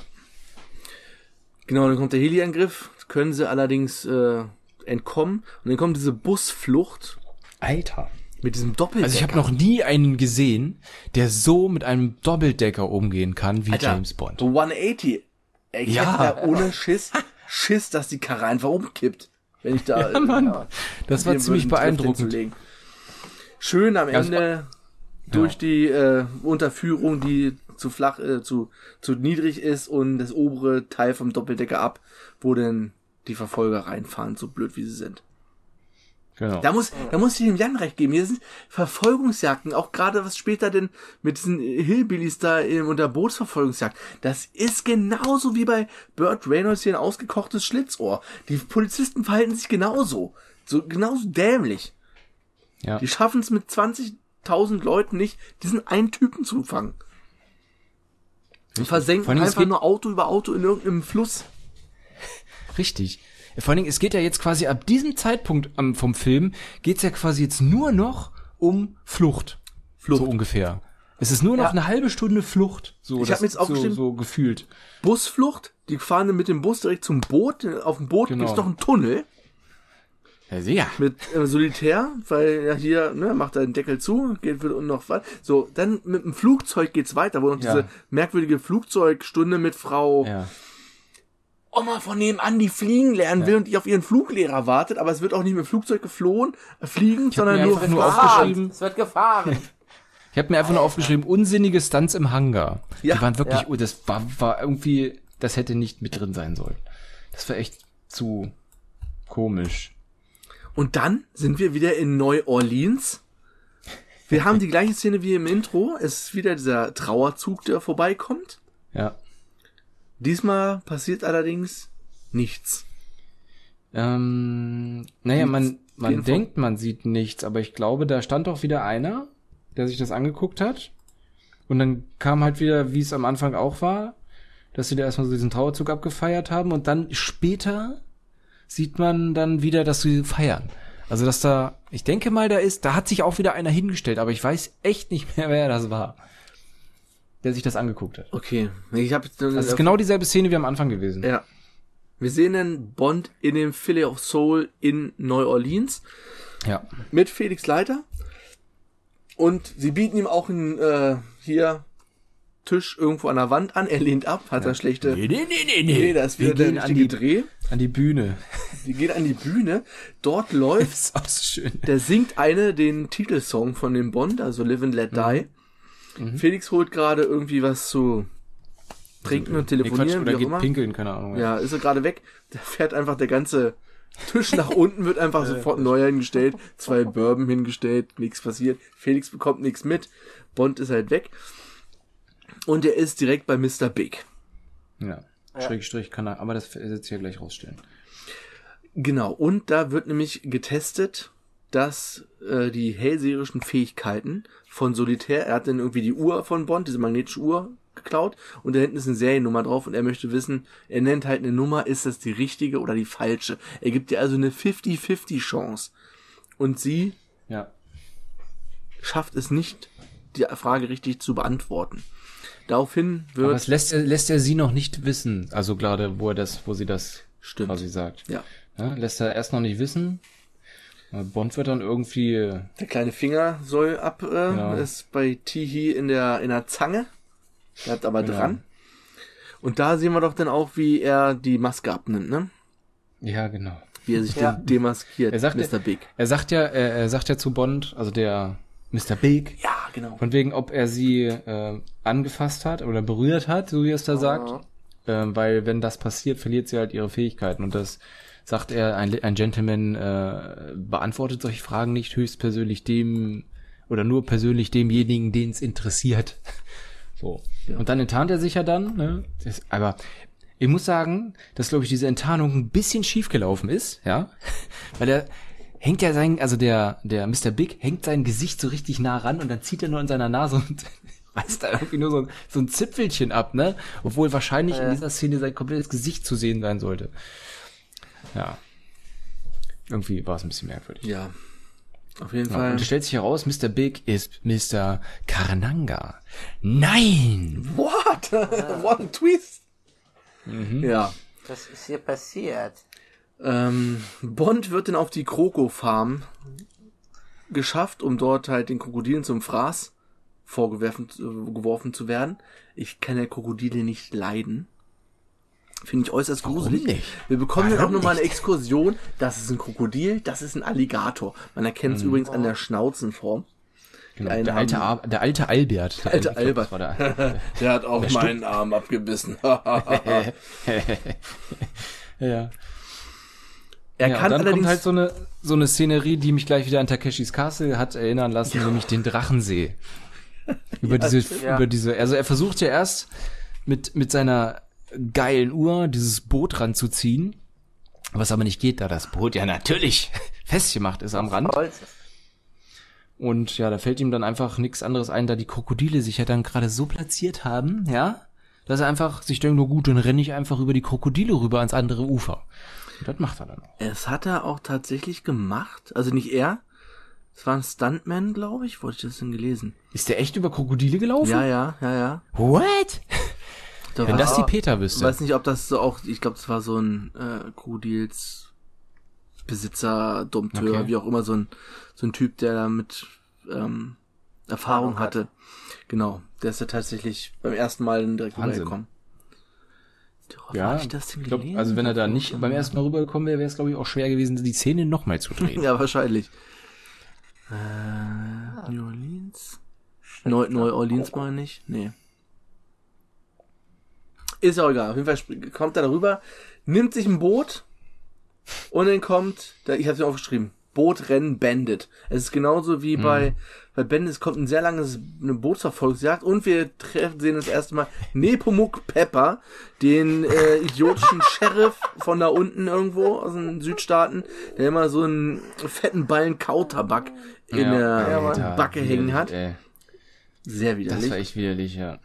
Genau, dann kommt der Heli-Angriff, können sie allerdings äh, entkommen. Und dann kommt diese Busflucht Alter. Mit diesem Doppeldecker. Also ich habe noch nie einen gesehen, der so mit einem Doppeldecker umgehen kann wie Alter, James Bond. So 180. Ey, Ich Ja. hätte da ohne Schiss, Schiss, dass die Karre einfach umkippt. Wenn ich da... Ja, Mann. Das war ziemlich beeindruckend. Schön am Ja, es Ende durch die äh, Unterführung, die zu flach, äh, zu, zu niedrig ist und das obere Teil vom Doppeldecker ab, wo dann die Verfolger reinfahren, so blöd wie sie sind. Genau. Da muss, da muss ich dem Jan recht geben. Hier sind Verfolgungsjagden, auch gerade was später denn mit diesen Hillbillies da in, unter Bootsverfolgungsjagd. Das ist genauso wie bei Burt Reynolds hier ein ausgekochtes Schlitzohr. Die Polizisten verhalten sich genauso. So, genauso dämlich. Ja. Die schaffen es mit 20.000 Leuten nicht, diesen einen Typen zu fangen. Die versenken einfach nur Auto über Auto in irgendeinem Fluss. Richtig. Vor allen Dingen, es geht ja jetzt quasi ab diesem Zeitpunkt am, vom Film, geht's ja quasi jetzt nur noch um Flucht. Flucht. So ungefähr. Es ist nur noch Ja. eine halbe Stunde Flucht. So, Ich das- hab mir jetzt so, aufgeschrieben- so gefühlt. Busflucht, die fahren dann mit dem Bus direkt zum Boot. Auf dem Boot Genau. gibt's noch einen Tunnel. Ja, sehr. mit äh, Solitär, weil ja hier, ne, macht er den Deckel zu, geht wieder unten noch was. So, dann mit dem Flugzeug geht's weiter, wo noch Ja. diese merkwürdige Flugzeugstunde mit Frau Ja. Oma von nebenan, die fliegen lernen will und die auf ihren Fluglehrer wartet, aber es wird auch nicht mit dem Flugzeug geflohen, äh, fliegen, sondern mir nur, einfach nur gefahren. aufgeschrieben- Es wird gefahren. Ich habe mir einfach nur aufgeschrieben, unsinnige Stunts im Hangar. Ja, die waren wirklich, ja. oh, das war, war irgendwie, das hätte nicht mit drin sein sollen. Das war echt zu komisch. Und dann sind wir wieder in Neu-Orleans. Wir haben die gleiche Szene wie im Intro. Es ist wieder dieser Trauerzug, der vorbeikommt. Ja. Diesmal passiert allerdings nichts. Ähm, naja, man, man denkt, man sieht nichts, aber ich glaube, da stand doch wieder einer, der sich das angeguckt hat. Und dann kam halt wieder, wie es am Anfang auch war, dass sie da erstmal so diesen Trauerzug abgefeiert haben und dann später sieht man dann wieder, dass sie feiern. Also, dass da, ich denke mal, da ist, da hat sich auch wieder einer hingestellt, aber ich weiß echt nicht mehr, wer das war, der sich das angeguckt hat. Okay, ich habe Das ist genau dieselbe Szene wie am Anfang gewesen. Ja. Wir sehen dann Bond in dem Philly of Soul in New Orleans Ja. mit Felix Leiter. Und sie bieten ihm auch einen äh, hier Tisch irgendwo an der Wand an. Er lehnt ab, hat da schlechte. nee, nee, nee, Nee, da ist wieder der gehen an die, Dreh. an die Bühne. Die geht an die Bühne. Dort läuft, Das ist auch so schön. der singt eine den Titelsong von dem Bond, also Live and Let Die. Mhm. Felix holt gerade irgendwie was zu trinken und Nee, Quatsch, telefonieren, oder wie auch geht immer. pinkeln, keine Ahnung. Ja, ist er gerade weg. Da fährt einfach der ganze Tisch nach unten, wird einfach sofort neu hingestellt. Zwei Bourbon hingestellt, nichts passiert. Felix bekommt nichts mit. Bond ist halt weg. Und er ist direkt bei Mr. Big. Ja. Schrägstrich kann er, aber das wird sich ja gleich rausstellen. Genau. Und da wird nämlich getestet, dass äh, die hellseherischen Fähigkeiten von Solitär, er hat dann irgendwie die Uhr von Bond, diese magnetische Uhr geklaut und da hinten ist eine Seriennummer drauf und er möchte wissen, er nennt halt eine Nummer, ist das die richtige oder die falsche? Er gibt ihr also eine 50-50 Chance. Und sie Ja. schafft es nicht, die Frage richtig zu beantworten. Daraufhin Aber wird, es lässt er, lässt er sie noch nicht wissen. Also gerade, wo er das, wo sie das Stimmt. quasi sagt. ja, Ja, lässt er erst noch nicht wissen. Äh, Bond wird dann irgendwie, äh, der kleine Finger soll ab, äh, Genau. ist bei Tihi in der, in der Zange. Bleibt aber Genau. dran. Und da sehen wir doch dann auch, wie er die Maske abnimmt, ne? ja, genau. Wie er sich Ja. den demaskiert, Er sagt, Mr. Big. er sagt ja, er, er sagt ja zu Bond, also der Mr. Big, Ja, genau. von wegen, ob er sie äh, angefasst hat oder berührt hat, so wie er es da sagt. Ähm, weil wenn das passiert, verliert sie halt ihre Fähigkeiten. Und das sagt er, ein, ein Gentleman äh, beantwortet solche Fragen nicht höchstpersönlich dem Oder nur persönlich demjenigen, den es interessiert. So. Und dann enttarnt er sich ja dann, ne? Das, aber ich muss sagen, dass, glaube ich, diese Enttarnung ein bisschen schief gelaufen ist, ja. Weil er hängt ja sein, also der, der Mr. Big hängt sein Gesicht so richtig nah ran und dann zieht er nur in seiner Nase und reißt da irgendwie nur so ein, so ein Zipfelchen ab, ne? Obwohl wahrscheinlich in dieser Szene sein komplettes Gesicht zu sehen sein sollte. Ja. Irgendwie war es ein bisschen merkwürdig. Ja. Auf jeden Ja, Fall. und es stellt sich heraus, Mr. Big ist Mr. Karananga. Nein! What? What a twist. Ja. Was ist hier passiert? Ähm, Bond wird dann auf die Kroko-Farm geschafft, um dort halt den Krokodilen zum Fraß vorgeworfen äh, geworfen zu werden. Ich kann ja Krokodile nicht leiden. Finde ich äußerst gruselig. nicht? Wir bekommen dann auch Warum nochmal eine? Exkursion. Das ist ein Krokodil, das ist ein Alligator. Man erkennt es übrigens an der Schnauzenform. Genau, der, alte Ar der alte Albert. Der alte Albert. der- Der hat auch meinen Arm abgebissen. er ja. kann ja, dann allerdings kommt halt so eine, so eine Szenerie, die mich gleich wieder an Takeshis Castle hat erinnern lassen, nämlich den Drachensee. Über diese, ja. über diese, also er versucht ja erst mit, mit seiner geilen Uhr dieses Boot ranzuziehen, was aber nicht geht, da das Boot ja natürlich festgemacht ist am Rand. Und ja, da fällt ihm dann einfach nichts anderes ein, da die Krokodile sich ja dann gerade so platziert haben, ja, dass er einfach sich denkt, nur gut, dann renne ich einfach über die Krokodile rüber ans andere Ufer. Und das macht er dann auch. Es hat er auch tatsächlich gemacht. Also nicht er. Es war ein Stuntman, glaube ich. Hatte ich das denn gelesen? Ist der echt über Krokodile gelaufen? Ja, ja, ja, ja. What? Da Wenn war- das die Peter Ich wüsste. weiß nicht, ob das so auch, ich glaube, das war so ein äh, Krokodils Besitzer, Dompteur, Okay. wie auch immer, so ein, so ein Typ, der damit ähm, Erfahrung hat. hatte. Genau, der ist ja tatsächlich beim ersten Mal dann direkt Wahnsinn. rübergekommen. Ja, ich das denn ich glaub, also wenn er da nicht beim ersten Mal rübergekommen wäre, wäre es glaube ich auch schwer gewesen, die Szene nochmal zu drehen. Ja, wahrscheinlich. Äh, New Orleans? Neu, Neu Orleans meine ich? Nee. Ist ja auch egal. Auf jeden Fall kommt er darüber, nimmt sich ein Boot und dann kommt, da, ich habe mir aufgeschrieben, Bootrennen Bandit. Es ist genauso wie bei, bei Bandit, es kommt ein sehr langes eine Bootsverfolgungsjagd und wir treffen, sehen das erste Mal Nepomuk Pepper, den äh, idiotischen Sheriff von da unten irgendwo aus den Südstaaten, der immer so einen fetten Ballen Kautabak in der Alter, Backe hängen hat. widerlich, ey. Sehr Das widerlich war echt widerlich, ja.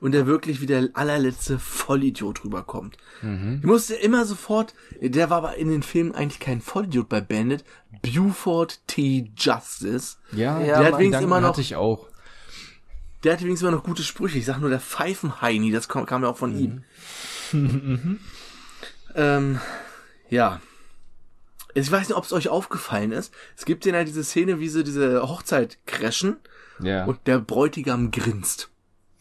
Und der wirklich wie der allerletzte Vollidiot rüberkommt. Mhm. Ich musste immer sofort, der war aber in den Filmen eigentlich kein Vollidiot bei Bandit, Buford T. Justice. Ja, Der den hat wenigstens immer noch- hatte ich auch. Der hatte wenigstens immer noch gute Sprüche. Ich sag nur der Pfeifenheini, das kam, kam ja auch von ihm. ähm, ja. Ich weiß nicht, ob es euch aufgefallen ist. Es gibt ja diese Szene, wie sie diese Hochzeit crashen Ja. und der Bräutigam grinst.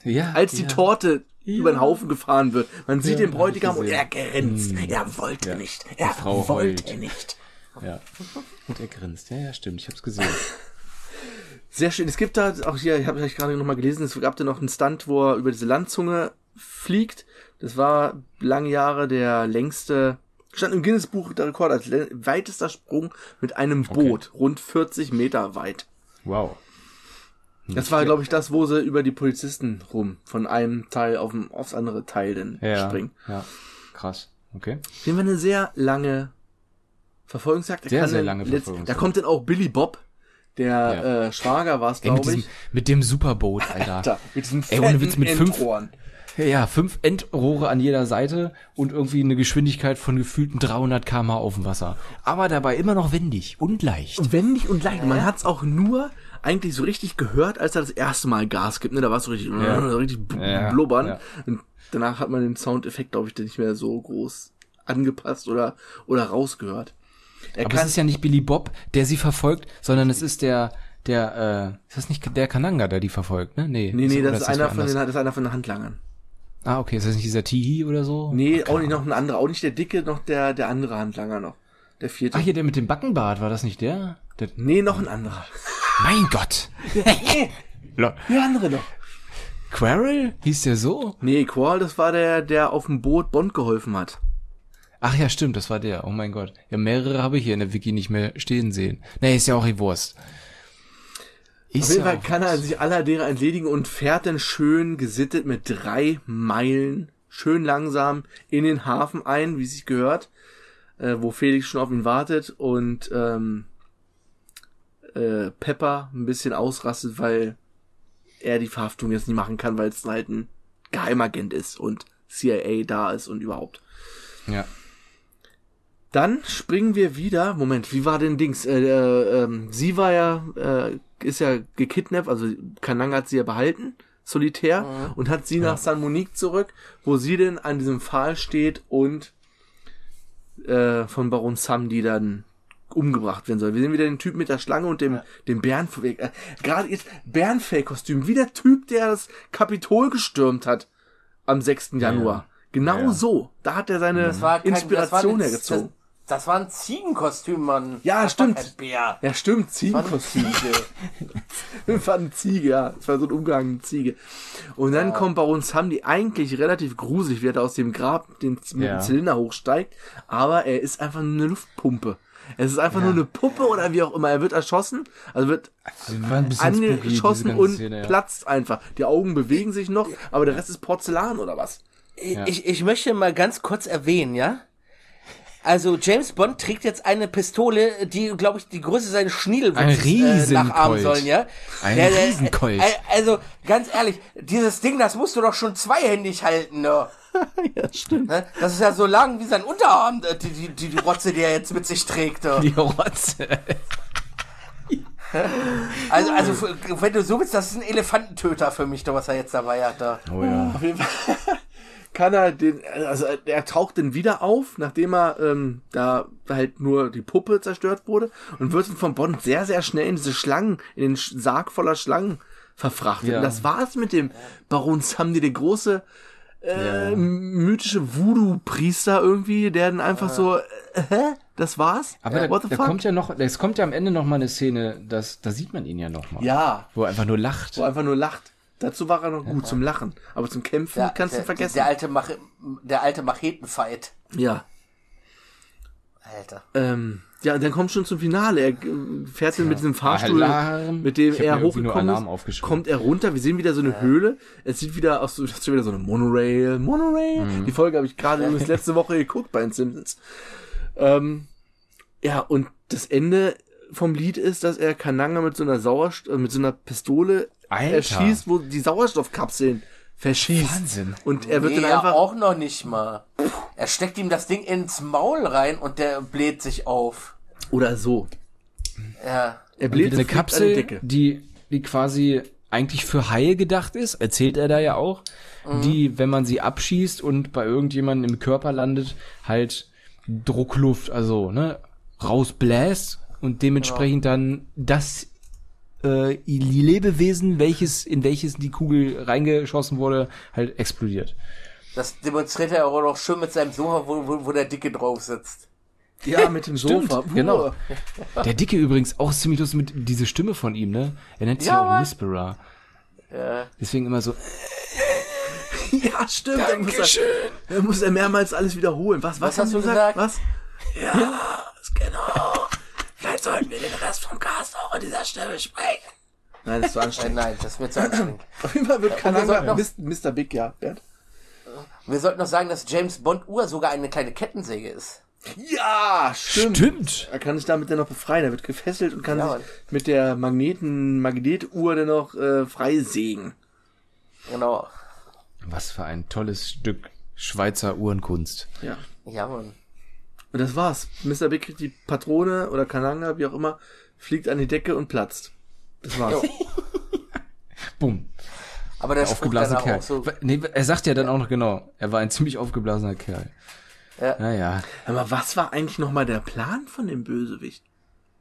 Ja als die ja. Torte über den Haufen gefahren wird. Man sieht Ja, den Bräutigam und er grinst. Er wollte Ja. nicht. Er Frau wollte heult. nicht. Ja. Und er grinst. Ja, ja, stimmt. Ich hab's gesehen. Sehr schön. Es gibt da auch hier, ich habe ich gerade noch mal gelesen, es gab da noch einen Stunt, wo er über diese Landzunge fliegt. Das war lange Jahre der längste, stand im Guinness-Buch der Rekord als weitester Sprung mit einem Boot, rund 40 Meter weit. Wow. Das war, glaube ich, das, wo sie über die Polizisten rum von einem Teil auf dem, aufs andere Teil dann Ja. springen. Ja. Krass. Okay. Sehen wir eine sehr lange Verfolgungsjagd. Sehr, sehr lange Verfolgungsjagd. Da kommt dann auch Billy Bob, der Ja. äh, Schwager war es, glaube ich. mit dem Superboot, Alter. Da, mit diesem Ey, ohne Witz, mit fünf- Endrohren. Ja, fünf Endrohre an jeder Seite und irgendwie eine Geschwindigkeit von gefühlten 300 km auf dem Wasser. Aber dabei immer noch wendig und leicht. Und wendig und leicht. Man hat es auch nur eigentlich so richtig gehört, als er das erste Mal Gas gibt. Ne? Da war es so richtig, Ja. so richtig Ja, blubbern. ja. Und danach hat man den Soundeffekt, glaube ich, nicht mehr so groß angepasst oder, oder rausgehört. Er Aber es ist ja nicht Billy Bob, der sie verfolgt, sondern es ist der, der, äh, ist das nicht der Kananga, der die verfolgt, ne? Nee. nee, nee, das ist, einer wer von den, das ist einer von den Handlangern. Ah, okay, ist das nicht dieser Tihi oder so? Nee, auch nicht noch ein anderer. Auch nicht der dicke, noch der, der andere Handlanger noch. Der vierte. Ach, hier der mit dem Backenbart, war das nicht der? der Nee, noch ein anderer. Mein Gott! Der andere noch. Quarrel? Hieß der so? Nee, Qual, das war der, der auf dem Boot Bond geholfen hat. Ach ja, stimmt, das war der. Oh mein Gott. Ja, mehrere habe ich hier in der Wiki nicht mehr stehen sehen. Nee, ist ja auch die Wurst. Ist Auf jeden ja Fall auch kann er sich aller derer entledigen und fährt dann schön gesittet mit drei Meilen schön langsam in den Hafen ein, wie sich gehört, äh, wo Felix schon auf ihn wartet und ähm, äh, Pepper ein bisschen ausrastet, weil er die Verhaftung jetzt nicht machen kann, weil es halt ein Geheimagent ist und CIA da ist und überhaupt. Ja. Dann springen wir wieder. Moment, wie war denn Dings? Äh, äh, ähm, sie war ja, äh, ist ja gekidnappt, also Kananga hat sie ja behalten, solitär, und hat sie nach San Monique zurück, wo sie denn an diesem Pfahl steht und äh, von Baron Samdi dann umgebracht werden soll. Wir sehen wieder den Typ mit der Schlange und dem, dem Bärenfell, äh, gerade jetzt Bärenfellkostüm, wie der Typ, der das Kapitol gestürmt hat am 6. Januar. Genau Ja. so. Da hat er seine kein, Inspiration das hergezogen. Das, das war ein Ziegenkostüm, Mann. Ja, das stimmt. Bär. Ja, stimmt, Ziegenkostüm. Das war eine Ziege, ja. Das war so ein umgehangene Ziege. Und dann kommt Baron Sam, die eigentlich relativ gruselig wird, aus dem Grab den, mit Ja. dem Zylinder hochsteigt. Aber er ist einfach nur eine Luftpumpe. Es ist einfach nur eine Puppe oder wie auch immer. Er wird erschossen, also wird spooky, diese angeschossen ganze und Szene, ja. platzt einfach. Die Augen bewegen sich noch, aber der Rest ist Porzellan oder was? Ich, ich möchte mal ganz kurz erwähnen, ja? Also James Bond trägt jetzt eine Pistole, die, glaube ich, die Größe seines Schniedelwuchses äh, nachahmen sollen, ja? Ein Der- der- Riesencolt. äh, Also, ganz ehrlich, dieses Ding, das musst du doch schon zweihändig halten, ne? ja, stimmt. Ne? Das ist ja so lang wie sein Unterarm, äh, die, die, die, die Rotze, die er jetzt mit sich trägt. Ne? Die Rotze. Also, also, wenn du so willst, das ist ein Elefantentöter für mich, was er jetzt dabei hat. Da. Oh ja. Auf jeden Fall kann er den, also er taucht dann wieder auf, nachdem er ähm, da halt nur die Puppe zerstört wurde und wird dann von Bond sehr, sehr schnell in diese Schlangen, in den Sarg voller Schlangen verfrachtet. Ja. Und das war's mit dem Baron Samdi, der große äh, Ja. mythische Voodoo-Priester irgendwie, der dann einfach so, äh, hä? Das war's? Aber da, What the da fuck? kommt ja noch, es kommt ja am Ende noch mal eine Szene, das, da sieht man ihn ja noch mal. ja, Wo er einfach nur lacht. wo er einfach nur lacht. Dazu war er noch gut zum Lachen. Aber zum Kämpfen Der, kannst der, du vergessen. Der alte, Mach der alte Machetenfight. ja. Alter. Ähm, ja, dann kommt schon zum Finale. Er äh, fährt dann mit diesem Fahrstuhl, Alarm. mit dem er hochgekommen ist, kommt er runter. Wir sehen wieder so eine Höhle. Es sieht wieder aus, so, das ist wieder so eine Monorail, Monorail. Mhm. Die Folge habe ich gerade übrigens letzte Woche geguckt bei den Simpsons. Ähm, ja, und das Ende vom Lied ist, dass er Kananga mit so einer Sauerst äh, mit so einer Pistole Alter. erschießt, wo die Sauerstoffkapseln verschießt. Wahnsinn. Und er wird Nee, dann ja, einfach auch noch nicht mal. Er steckt ihm das Ding ins Maul rein und der bläht sich auf. oder so. Ja. Er bläht eine die Kapsel, Decke. die, die quasi eigentlich für Haie gedacht ist, erzählt er da ja auch, die, wenn man sie abschießt und bei irgendjemandem im Körper landet, halt Druckluft, also, ne, rausbläst und dementsprechend dann das äh, Lebewesen, welches, in welches die Kugel reingeschossen wurde, halt explodiert. Das demonstriert er auch noch schön mit seinem Sofa, wo, wo, wo der Dicke drauf sitzt. Ja, mit dem Stimmt, Sofa. genau. Der Dicke übrigens auch ziemlich lustig mit diese Stimme von ihm, ne? Er nennt sich Ja, ja auch. Whisperer. Ja. Deswegen immer so, Ja, stimmt. Dann muss, er, dann muss er mehrmals alles wiederholen. Was, was, Was hast du Sie gesagt? Was? Ja, genau. Vielleicht sollten wir den Rest vom Cast in dieser Stimme sprechen. Nein, das war Äh, anstrengend. nein, das wird zu anstrengend. Auf jeden Fall wird Mis- Mr. Big, ja, Bert. Wir sollten noch sagen, dass James Bond Uhr sogar eine kleine Kettensäge ist. Ja, stimmt. stimmt. Er kann sich damit dann noch befreien. Er wird gefesselt und kann Ja, sich mit der Magneten, Magnetuhr dann noch äh, freisägen. Genau. Was für ein tolles Stück Schweizer Uhrenkunst. Ja. Ja, Mann. Und das war's. Mr. Big kriegt die Patrone oder Kananga, wie auch immer, fliegt an die Decke und platzt. Das war's. Bumm. Aber der Spruch Aufgeblasener danach Kerl. auch so. Nee, er sagt ja dann auch noch genau, er war ein ziemlich aufgeblasener Kerl. Ja. Naja. Aber was war eigentlich nochmal der Plan von dem Bösewicht?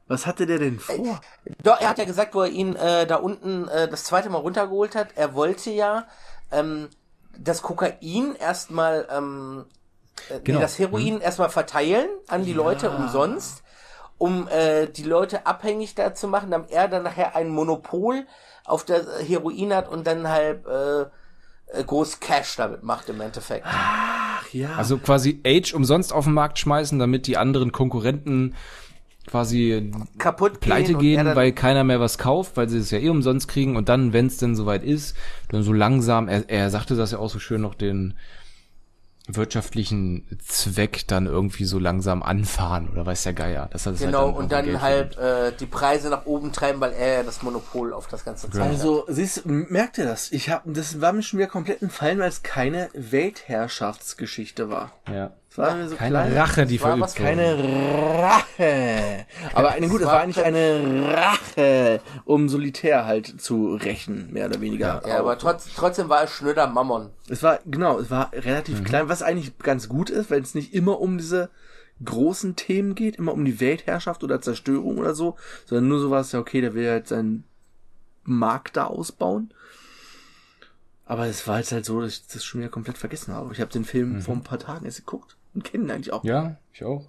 Was hatte der denn vor? Doch, er hat ja gesagt, wo er ihn äh, da unten äh, das zweite Mal runtergeholt hat, er wollte ja ähm, das Kokain erstmal, ähm, äh, Genau. nee, das Heroin erstmal verteilen an die Leute umsonst, um äh, die Leute abhängig da zu machen, damit er dann nachher ein Monopol auf das Heroin hat und dann halt äh, äh, groß Cash damit macht im Endeffekt. Ach ja. Also quasi Age umsonst auf den Markt schmeißen, damit die anderen Konkurrenten quasi Kaputt pleite gehen, dann- weil keiner mehr was kauft, weil sie es ja eh umsonst kriegen und dann, wenn es denn soweit ist, dann so langsam, er, er sagte das ja auch so schön noch den wirtschaftlichen Zweck dann irgendwie so langsam anfahren oder weiß der Geier. Das heißt Genau, halt und irgendwie dann Geld halt äh, die Preise nach oben treiben, weil er ja das Monopol auf das ganze Zeug hat. Also, siehst, du, merkt ihr das? Ich hab, das war mir schon wieder komplett entfallen, weil es keine Weltherrschaftsgeschichte war. Ja. Es war mir so Keine klein. Rache, die verübt was-. Keine Rache. Aber eine, gut, es war eigentlich eine Rache, um Solitär halt zu rächen, mehr oder weniger. Ja, aber trotz, trotzdem war es schnöder Mammon. Es war, genau, es war relativ klein, was eigentlich ganz gut ist, weil es nicht immer um diese großen Themen geht, immer um die Weltherrschaft oder Zerstörung oder so, sondern nur sowas, ja, okay, der will halt seinen Markt da ausbauen. Aber es war jetzt halt so, dass ich das schon wieder komplett vergessen habe. Ich habe den Film vor ein paar Tagen erst geguckt und kenne ihn eigentlich auch. Ja, ich auch.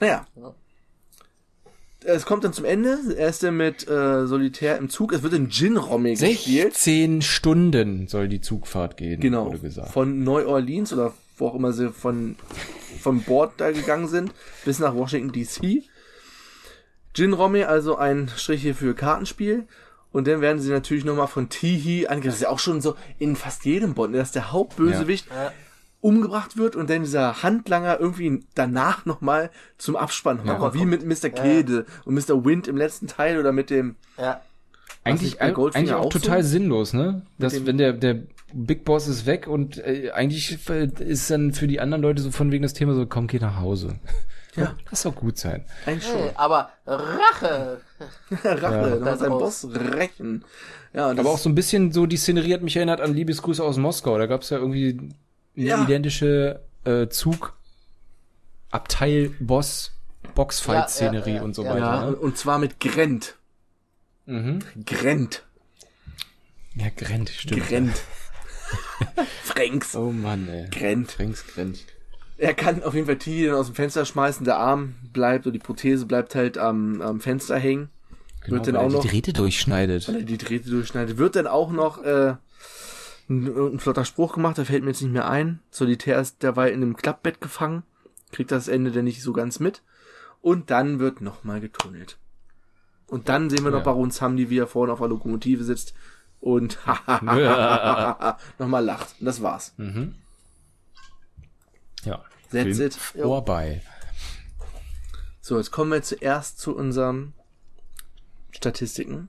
Naja. Es kommt dann zum Ende. Er ist dann mit äh, Solitär im Zug. Es wird in Gin-Rommel gespielt. 16 Stunden soll die Zugfahrt gehen, Genau. wurde gesagt. Von Neu Orleans oder wo auch immer sie von, von Bord da gegangen sind, bis nach Washington DC. Gin Romme, also ein Strich hier für Kartenspiel. Und dann werden sie natürlich nochmal von Tihi angegriffen. Das ist ja auch schon so in fast jedem Bond, dass der Hauptbösewicht Ja. Umgebracht wird und dann dieser Handlanger irgendwie danach nochmal zum Abspann Ja. kommt. Wie mit Mr. Kede und Mr. Wind im letzten Teil oder mit dem Ja. Eigentlich, eigentlich auch, auch so? total sinnlos, ne? Dass, wenn der, der Big Boss ist weg und äh, eigentlich ist dann für die anderen Leute so von wegen das Thema so, komm, geh nach Hause. Ja. Lass doch gut sein. eigentlich schon. Hey, aber Rache. Rache, nochmal seinen Daraus. Boss rächen. Ja, Aber auch so ein bisschen so, die Szenerie hat mich erinnert an Liebesgrüße aus Moskau. Da gab es ja irgendwie Ja. identische äh, Zug, Abteil, Boss, Boxfight-Szenerie Ja, ja, und so weiter. Ja, Ne? und, zwar mit Grent. Mhm. Grent. Ja, Grent, stimmt. Grent. Franks. Oh Mann, ey. Grent. Fränks Grent. Er kann auf jeden Fall Tilly dann aus dem Fenster schmeißen, der Arm bleibt oder die Prothese bleibt halt am, am Fenster hängen. Genau, wird dann auch noch, die Drähte durchschneidet. weil er die Drähte durchschneidet, wird dann auch noch äh, ein, ein flotter Spruch gemacht, der fällt mir jetzt nicht mehr ein. Solitär ist derweil in einem Klappbett gefangen, kriegt das Ende dann nicht so ganz mit. Und dann wird nochmal getunnelt. Und dann sehen wir noch Ja. Baron Samdi, wie er vorne auf der Lokomotive sitzt und nochmal lacht. Und das war's. Ja. That's Film it. Vorbei. So, jetzt kommen wir zuerst zu unseren Statistiken.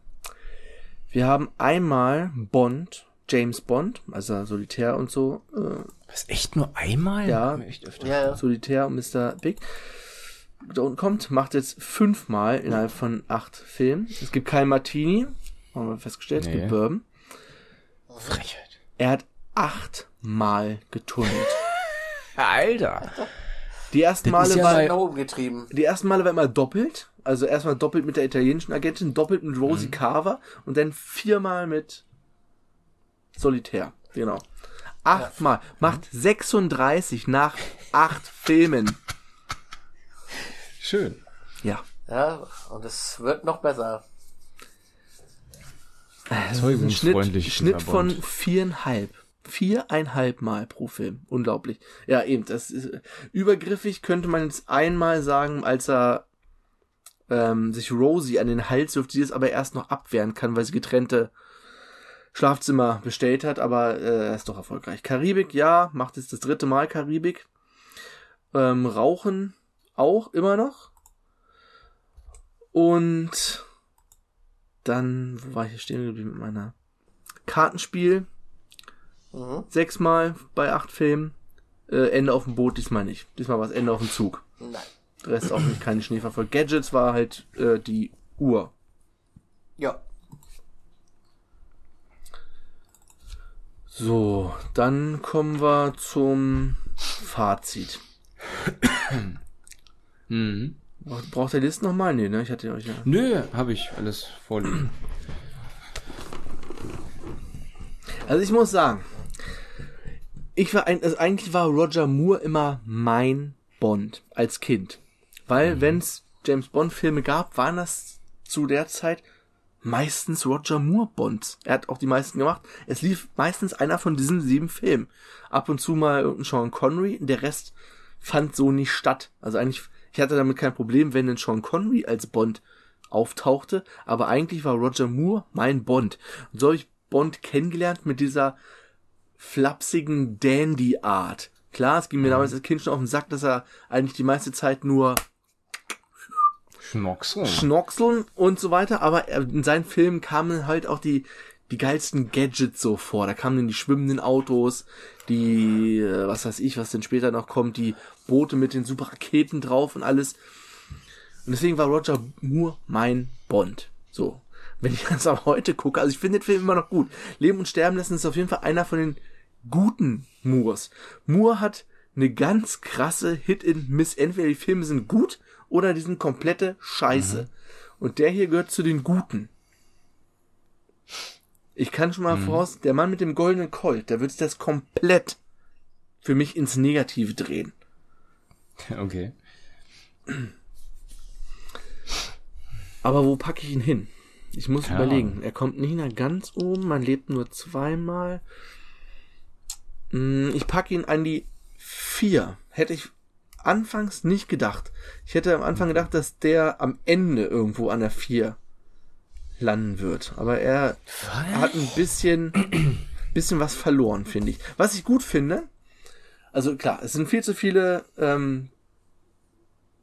Wir haben einmal Bond, James Bond, also Solitär und so, äh, Was, echt nur einmal? Ja. Echt öfter. Ja, ja. Solitär und Mr. Big. Da unten kommt, macht jetzt fünfmal innerhalb von acht Filmen. Es gibt kein Martini, haben wir festgestellt, es Nee. gibt Bourbon. Frechheit. Er hat achtmal getunnelt. Alter. Die ersten Das Male ja war, mal- Nach oben getrieben. Die ersten Male war immer doppelt. Also erstmal doppelt mit der italienischen Agentin, doppelt mit Rosie Mhm. Carver und dann viermal mit Solitär. Genau. Achtmal. Macht 36 nach acht Filmen. Schön. Ja. Ja, und es wird noch besser. Zeugungsfreundlich. Schnitt, Schnitt von viereinhalb. Viereinhalb Mal pro Film. Unglaublich. Ja, eben. Das ist übergriffig könnte man jetzt einmal sagen, als er ähm, sich Rosie an den Hals wirft, die es aber erst noch abwehren kann, weil sie getrennte Schlafzimmer bestellt hat, aber äh, er ist doch erfolgreich. Karibik, ja, macht jetzt das dritte Mal Karibik. Ähm, Rauchen auch immer noch. Und dann, wo war ich hier stehen geblieben mit meiner Kartenspiel? Mhm. Sechsmal bei acht Filmen. Äh, Ende auf dem Boot, diesmal nicht. Diesmal war es Ende auf dem Zug. Nein. Der Rest auch nicht, keine Schneeverfolg. Gadgets war halt äh, die Uhr. Ja. So, dann kommen wir zum Fazit. Mhm. Braucht, der List nochmal? Nee, ne? Ich hatte euch ja. Nö, habe ich alles vorliegen. Also ich muss sagen, ich war ein, also eigentlich war Roger Moore immer mein Bond als Kind. Weil wenn es James Bond Filme gab, waren das zu der Zeit meistens Roger Moore Bonds. Er hat auch die meisten gemacht. Es lief meistens einer von diesen sieben Filmen. Ab und zu mal irgendein Sean Connery, der Rest fand so nicht statt. Also eigentlich Ich hatte damit kein Problem, wenn denn Sean Connery als Bond auftauchte, aber eigentlich war Roger Moore mein Bond. Und so habe ich Bond kennengelernt mit dieser flapsigen Dandy-Art. Klar, es ging mir damals als Kind schon auf den Sack, dass er eigentlich die meiste Zeit nur Schnoxel. schnockseln und so weiter, aber er- in seinen Filmen kamen halt auch die, die geilsten Gadgets so vor. Da kamen dann die schwimmenden Autos, die, äh, was weiß ich, was denn später noch kommt, die Boote mit den super Raketen drauf und alles. Und deswegen war Roger Moore mein Bond. So. Wenn ich das auch heute gucke, also ich finde den Film immer noch gut. Leben und Sterben lassen ist auf jeden Fall einer von den guten Moores. Moore hat eine ganz krasse Hit in Miss. Entweder die Filme sind gut oder die sind komplette Scheiße. Und der hier gehört zu den guten. Ich kann schon mal voraus, der Mann mit dem goldenen Colt, der wird das komplett für mich ins Negative drehen. Okay. Aber wo packe ich ihn hin? Ich muss Keine überlegen. Er kommt nicht nach ganz oben, man lebt nur zweimal. Hm, Ich packe ihn an die vier. Hätte ich anfangs nicht gedacht. Ich hätte am Anfang gedacht, dass der am Ende irgendwo an der vier landen wird. Aber er hat ein bisschen, bisschen was verloren, finde ich. Was ich gut finde, also klar, es sind viel zu viele ähm,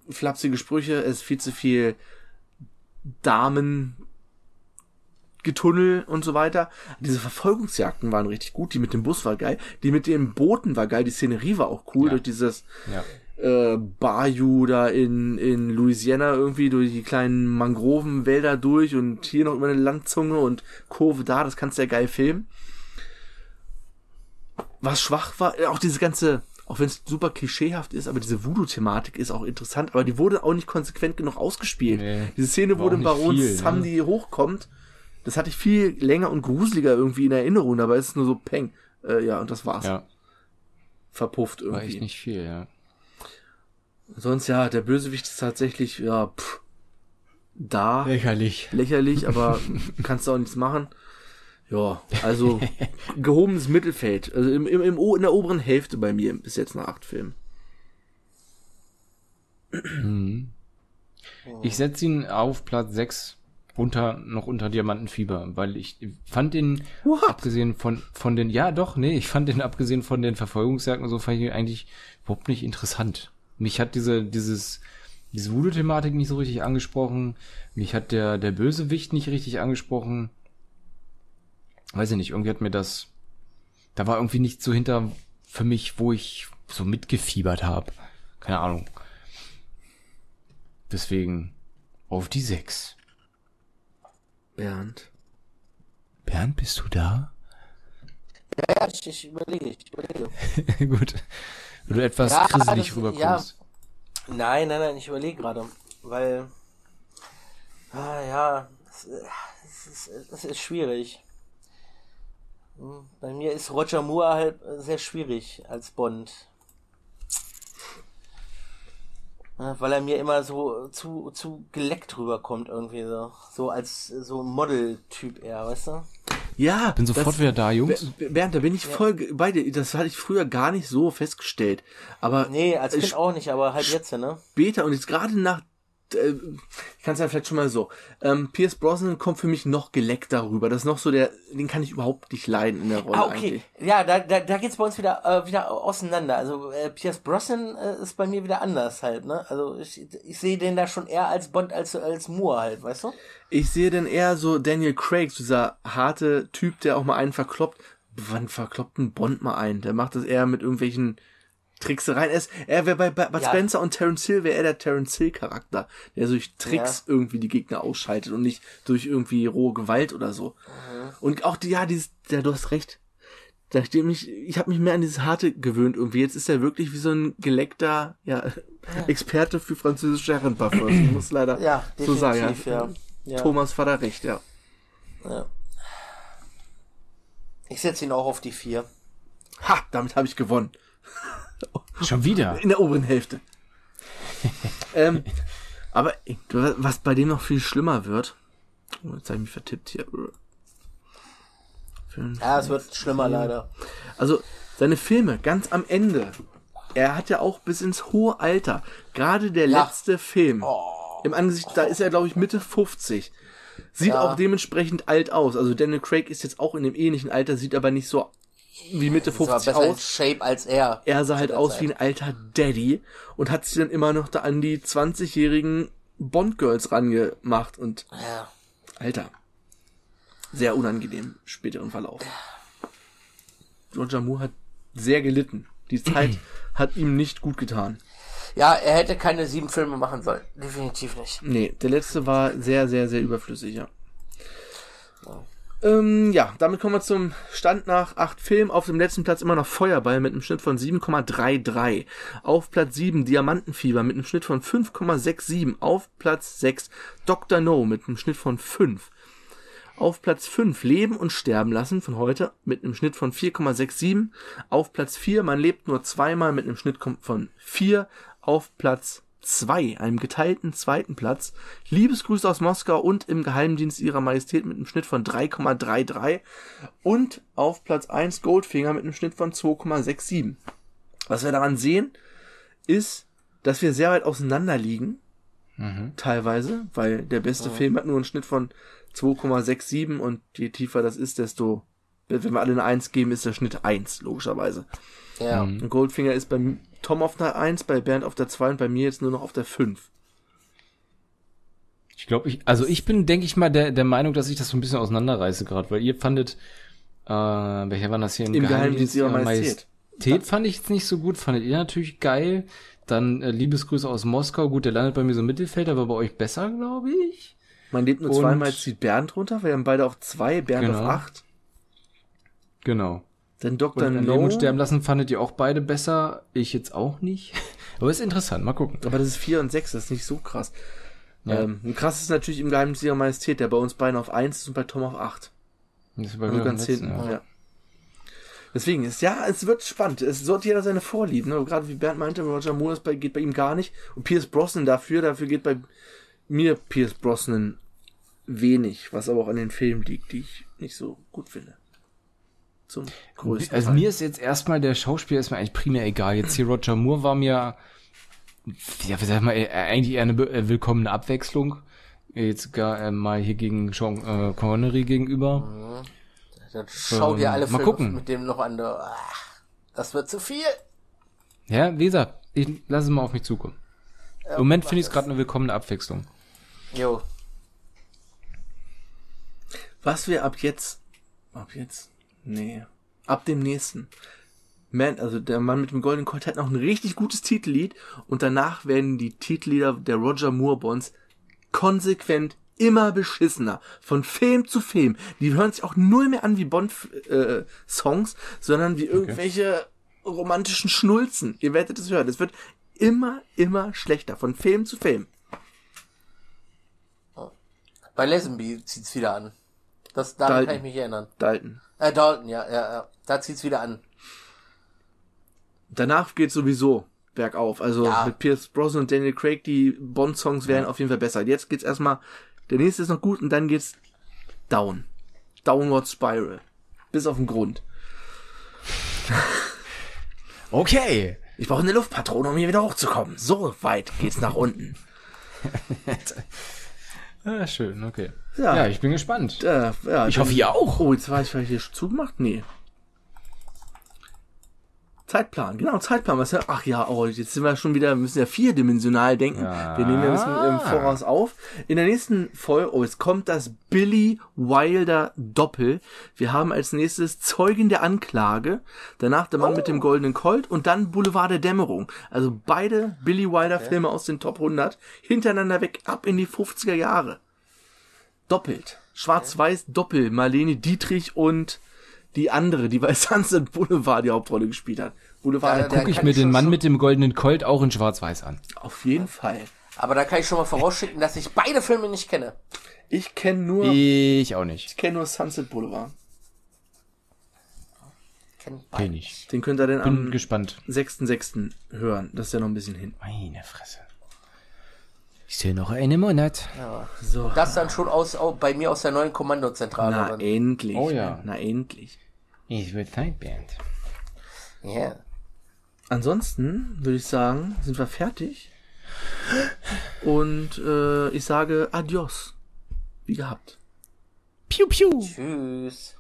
flapsige Sprüche, es ist viel zu viel Damen Getunnel und so weiter. Diese Verfolgungsjagden waren richtig gut. Die mit dem Bus war geil. Die mit den Booten war geil. Die Szenerie war auch cool Ja. durch dieses Ja. Äh, Bayou da in, in Louisiana irgendwie durch die kleinen Mangrovenwälder durch und hier noch über eine Landzunge und Kurve da. Das kannst du ja geil filmen. Was schwach war, äh, auch diese ganze, auch wenn es super klischeehaft ist, aber diese Voodoo-Thematik ist auch interessant, aber die wurde auch nicht konsequent genug ausgespielt. Nee, diese Szene, wo dem Baron viel, ne? Samdi hochkommt, das hatte ich viel länger und gruseliger irgendwie in Erinnerung, dabei ist es nur so peng. Äh, ja, und das war's. Ja. Verpufft irgendwie. War echt nicht viel, ja. Sonst ja, der Bösewicht ist tatsächlich, ja, pff, da, Lächerlich. lächerlich, aber kannst du auch nichts machen. Ja, also gehobenes Mittelfeld. Also im, im, im, in der oberen Hälfte bei mir bis jetzt nach acht Filmen. Ich setze ihn auf Platz 6 unter, noch unter Diamantenfieber, weil ich fand den, What? abgesehen von, von den, ja doch, nee, ich fand den abgesehen von den Verfolgungsjagden und so, fand ich ihn eigentlich überhaupt nicht interessant. Mich hat diese, dieses, diese Voodoo-Thematik nicht so richtig angesprochen. Mich hat der, der Bösewicht nicht richtig angesprochen. Weiß ich nicht, irgendwie hat mir das, da war irgendwie nicht so hinter für mich, wo ich so mitgefiebert habe. Keine Ahnung. Deswegen auf die 6. Bernd. Bernd, bist du da? Ja, ich, ich überlege, ich überlege. Gut. Wenn du etwas Ja, grisselig rüberkommst. Nein, nein, nein, ich überlege gerade, weil, ah, ja, es, es, ist, es ist schwierig. Hm, Bei mir ist Roger Moore halt sehr schwierig als Bond. Ja, Weil er mir immer so zu, zu geleckt rüberkommt irgendwie so. So als so Model-Typ eher, weißt du? Ja, Bin sofort das, wieder da, Jungs. Ber- Bernd, da bin ich voll ge- bei dir. Das hatte ich früher gar nicht so festgestellt. Aber Nee, als Kind ich- auch nicht, aber halt jetzt, ne? später und jetzt gerade nach äh, ich kann es ja vielleicht schon mal so. Ähm, Pierce Brosnan kommt für mich noch geleckt darüber. Das ist noch so der, den kann ich überhaupt nicht leiden in der Rolle Ah, okay. eigentlich. Ja, da, da, da geht's bei uns wieder, äh, wieder auseinander. Also äh, Pierce Brosnan äh, ist bei mir wieder anders halt, ne? Also ich, ich sehe den da schon eher als Bond als als Moore halt, weißt du? Ich sehe denn eher so Daniel Craig, so dieser harte Typ, der auch mal einen verkloppt. Wann verkloppt ein Bond mal einen? Der macht das eher mit irgendwelchen Tricksereien. Er, ist- er wäre bei, bei, bei Ja. Spencer und Terence Hill wäre er der Terence Hill Charakter, der durch Tricks irgendwie die Gegner ausschaltet und nicht durch irgendwie rohe Gewalt oder so. Mhm. Und auch die, ja, dieses, ja, du hast recht. Nachdem ich, ich habe mich mehr an dieses Harte gewöhnt irgendwie. Jetzt ist er wirklich wie so ein geleckter, ja, Experte für französische Herrenparfums. Ich muss leider Ja, so sagen. ja. Ja. Thomas Vater recht, ja. ja. Ich setze ihn auch auf die vier. Ha, damit habe ich gewonnen. Schon wieder. In der oberen Hälfte. ähm, aber was bei dem noch viel schlimmer wird. Oh, jetzt habe ich mich vertippt hier. Fünf, Ja, es wird schlimmer leider. Also seine Filme ganz am Ende. er hat ja auch bis ins hohe Alter, gerade der Ja. letzte Film, im Angesicht, da ist er, glaube ich, Mitte 50. Sieht Ja. auch dementsprechend alt aus. Also Daniel Craig ist jetzt auch in dem ähnlichen Alter, sieht aber nicht so wie Mitte Das war 50 besser in aus. Shape als er. Er sah halt aus Zeit. wie ein alter Daddy und hat sich dann immer noch da an die 20-jährigen Bond-Girls rangemacht und Ja. Alter. Sehr unangenehm, späteren Verlauf. Roger Moore hat sehr gelitten. Die Zeit hat ihm nicht gut getan. ja, er hätte keine sieben Filme machen sollen. Definitiv nicht. Nee, der letzte war sehr, sehr, sehr überflüssig, ja. Ähm, ja, damit kommen wir zum Stand nach acht Filmen. Auf dem letzten Platz immer noch Feuerball mit einem Schnitt von 7,33. Auf Platz 7 Diamantenfieber mit einem Schnitt von 5,67. Auf Platz 6 Dr. No mit einem Schnitt von 5. Auf Platz 5 Leben und Sterben lassen von heute mit einem Schnitt von 4,67. Auf Platz 4 Man lebt nur zweimal mit einem Schnitt von 4. Auf Platz 2, einem geteilten zweiten Platz, Liebesgrüße aus Moskau und im Geheimdienst ihrer Majestät mit einem Schnitt von 3,33 und auf Platz 1 Goldfinger mit einem Schnitt von 2,67. Was wir daran sehen, ist, dass wir sehr weit auseinander liegen, teilweise, weil der beste Film hat nur einen Schnitt von 2,67 und je tiefer das ist, desto, wenn wir alle eine 1 geben, ist der Schnitt 1, logischerweise. Ja. Und Goldfinger ist beim Tom auf der 1, bei Bernd auf der 2 und bei mir jetzt nur noch auf der 5. Ich glaube, ich, also ich bin, denke ich mal, der, der Meinung, dass ich das so ein bisschen auseinanderreiße gerade, weil ihr fandet, äh, welcher war das hier? Im Geheimdienst ihrer Majestät. Majestät fand ich jetzt nicht so gut, fandet ihr natürlich geil. Dann äh, Liebesgrüße aus Moskau, gut, der landet bei mir so im Mittelfeld, aber bei euch besser, glaube ich. Man lebt nur Und- zweimal, zieht Bernd runter, wir haben beide auf 2, Bernd Genau. auf 8. Genau. Und Dr. No. Leben und Sterben lassen fandet ihr auch beide besser, ich jetzt auch nicht. Aber ist interessant, mal gucken. Aber das ist 4 und 6, das ist nicht so krass. Ja. Ähm, und krass ist natürlich im Geheimdienst ihrer Majestät, der bei uns beiden auf 1 ist und bei Tom auf 8. Das ist bei Also mir ganz hinten, ja. ja. Deswegen ist, ja, es wird spannend. Es sollte jeder seine Vorlieben, ne? Gerade wie Bernd meinte, Roger Moore ist bei, geht bei ihm gar nicht. Und Pierce Brosnan dafür, dafür geht bei mir Pierce Brosnan wenig, was aber auch an den Filmen liegt, die ich nicht so gut finde. Zum größten Also Teil. mir ist jetzt erstmal der Schauspieler ist mir eigentlich primär egal. Jetzt hier Roger Moore war mir, ja, wie sag ich mal, äh, eigentlich eher eine äh, willkommene Abwechslung. Jetzt gar äh, mal hier gegen Sean äh, Connery gegenüber. Dann schau dir Ähm, alle mal Filme gucken. mit dem noch an. Ach, das wird zu viel. Ja, wie gesagt, ich lasse es mal auf mich zukommen. Im Moment finde ich es gerade eine willkommene Abwechslung. Jo. Was wir ab jetzt, ab jetzt, nee, ab dem nächsten. Man, also der Mann mit dem goldenen Colt hat noch ein richtig gutes Titellied und danach werden die Titellieder der Roger Moore Bonds konsequent immer beschissener. Von Film zu Film. Die hören sich auch null mehr an wie Bond-Songs, sondern wie irgendwelche romantischen Schnulzen. Ihr werdet es hören. Es wird immer, immer schlechter. Von Film zu Film. Bei Lesenby zieht's wieder an. Das, daran Dalton. kann ich mich erinnern. Dalton. Äh, Dalton, ja, ja, ja. Da zieht's wieder an. Danach geht sowieso bergauf. Also Ja. mit Pierce Brosnan und Daniel Craig, die Bond-Songs werden auf jeden Fall besser. Jetzt geht's erstmal, der nächste ist noch gut und dann geht's down. Downward Spiral. Bis auf den Grund. Okay. Ich brauche eine Luftpatrone, um hier wieder hochzukommen. So weit geht's nach unten. Ja, schön, okay. Ja. Ja, ich bin gespannt. Äh, ja, Ich dann- hoffe, ihr auch. Oh, jetzt war ich vielleicht hier zugemacht? Nee. Zeitplan, genau, Zeitplan. Was ja, ach ja, oh, jetzt sind wir schon wieder, wir müssen ja vierdimensional denken. Ja. Wir nehmen ja ein bisschen im Voraus auf. In der nächsten Folge, oh, jetzt kommt das Billy Wilder Doppel. Wir haben als nächstes Zeugen der Anklage, danach der Mann mit dem goldenen Colt und dann Boulevard der Dämmerung. Also beide Billy Wilder Filme aus den Top 100 hintereinander weg, ab in die 50er Jahre. Doppelt. Schwarz-Weiß Doppel. Marlene Dietrich und die andere, die bei Sunset Boulevard die Hauptrolle gespielt hat. Boulevard Ja, der Guck ich mir ich den Mann mit dem goldenen Colt auch in Schwarz-Weiß an. Auf jeden Fall. Aber da kann ich schon mal vorausschicken, dass ich beide Filme nicht kenne. Ich kenne nur, ich Ich auch nicht. kenne nur Sunset Boulevard. Kenn ich. Den könnt ihr dann Bin am gespannt. 6.6. hören. Das ist ja noch ein bisschen hin. Meine Fresse. Ich sehe noch einen Monat. Ja. So. Das dann schon aus, auch bei mir aus der neuen Kommandozentrale. Na, drin. endlich. Oh ja. Na, endlich. Ich will Zeitband. Ja. Yeah. Ansonsten würde ich sagen, sind wir fertig. Und äh, ich sage Adios. Wie gehabt. Piu, piu. Tschüss.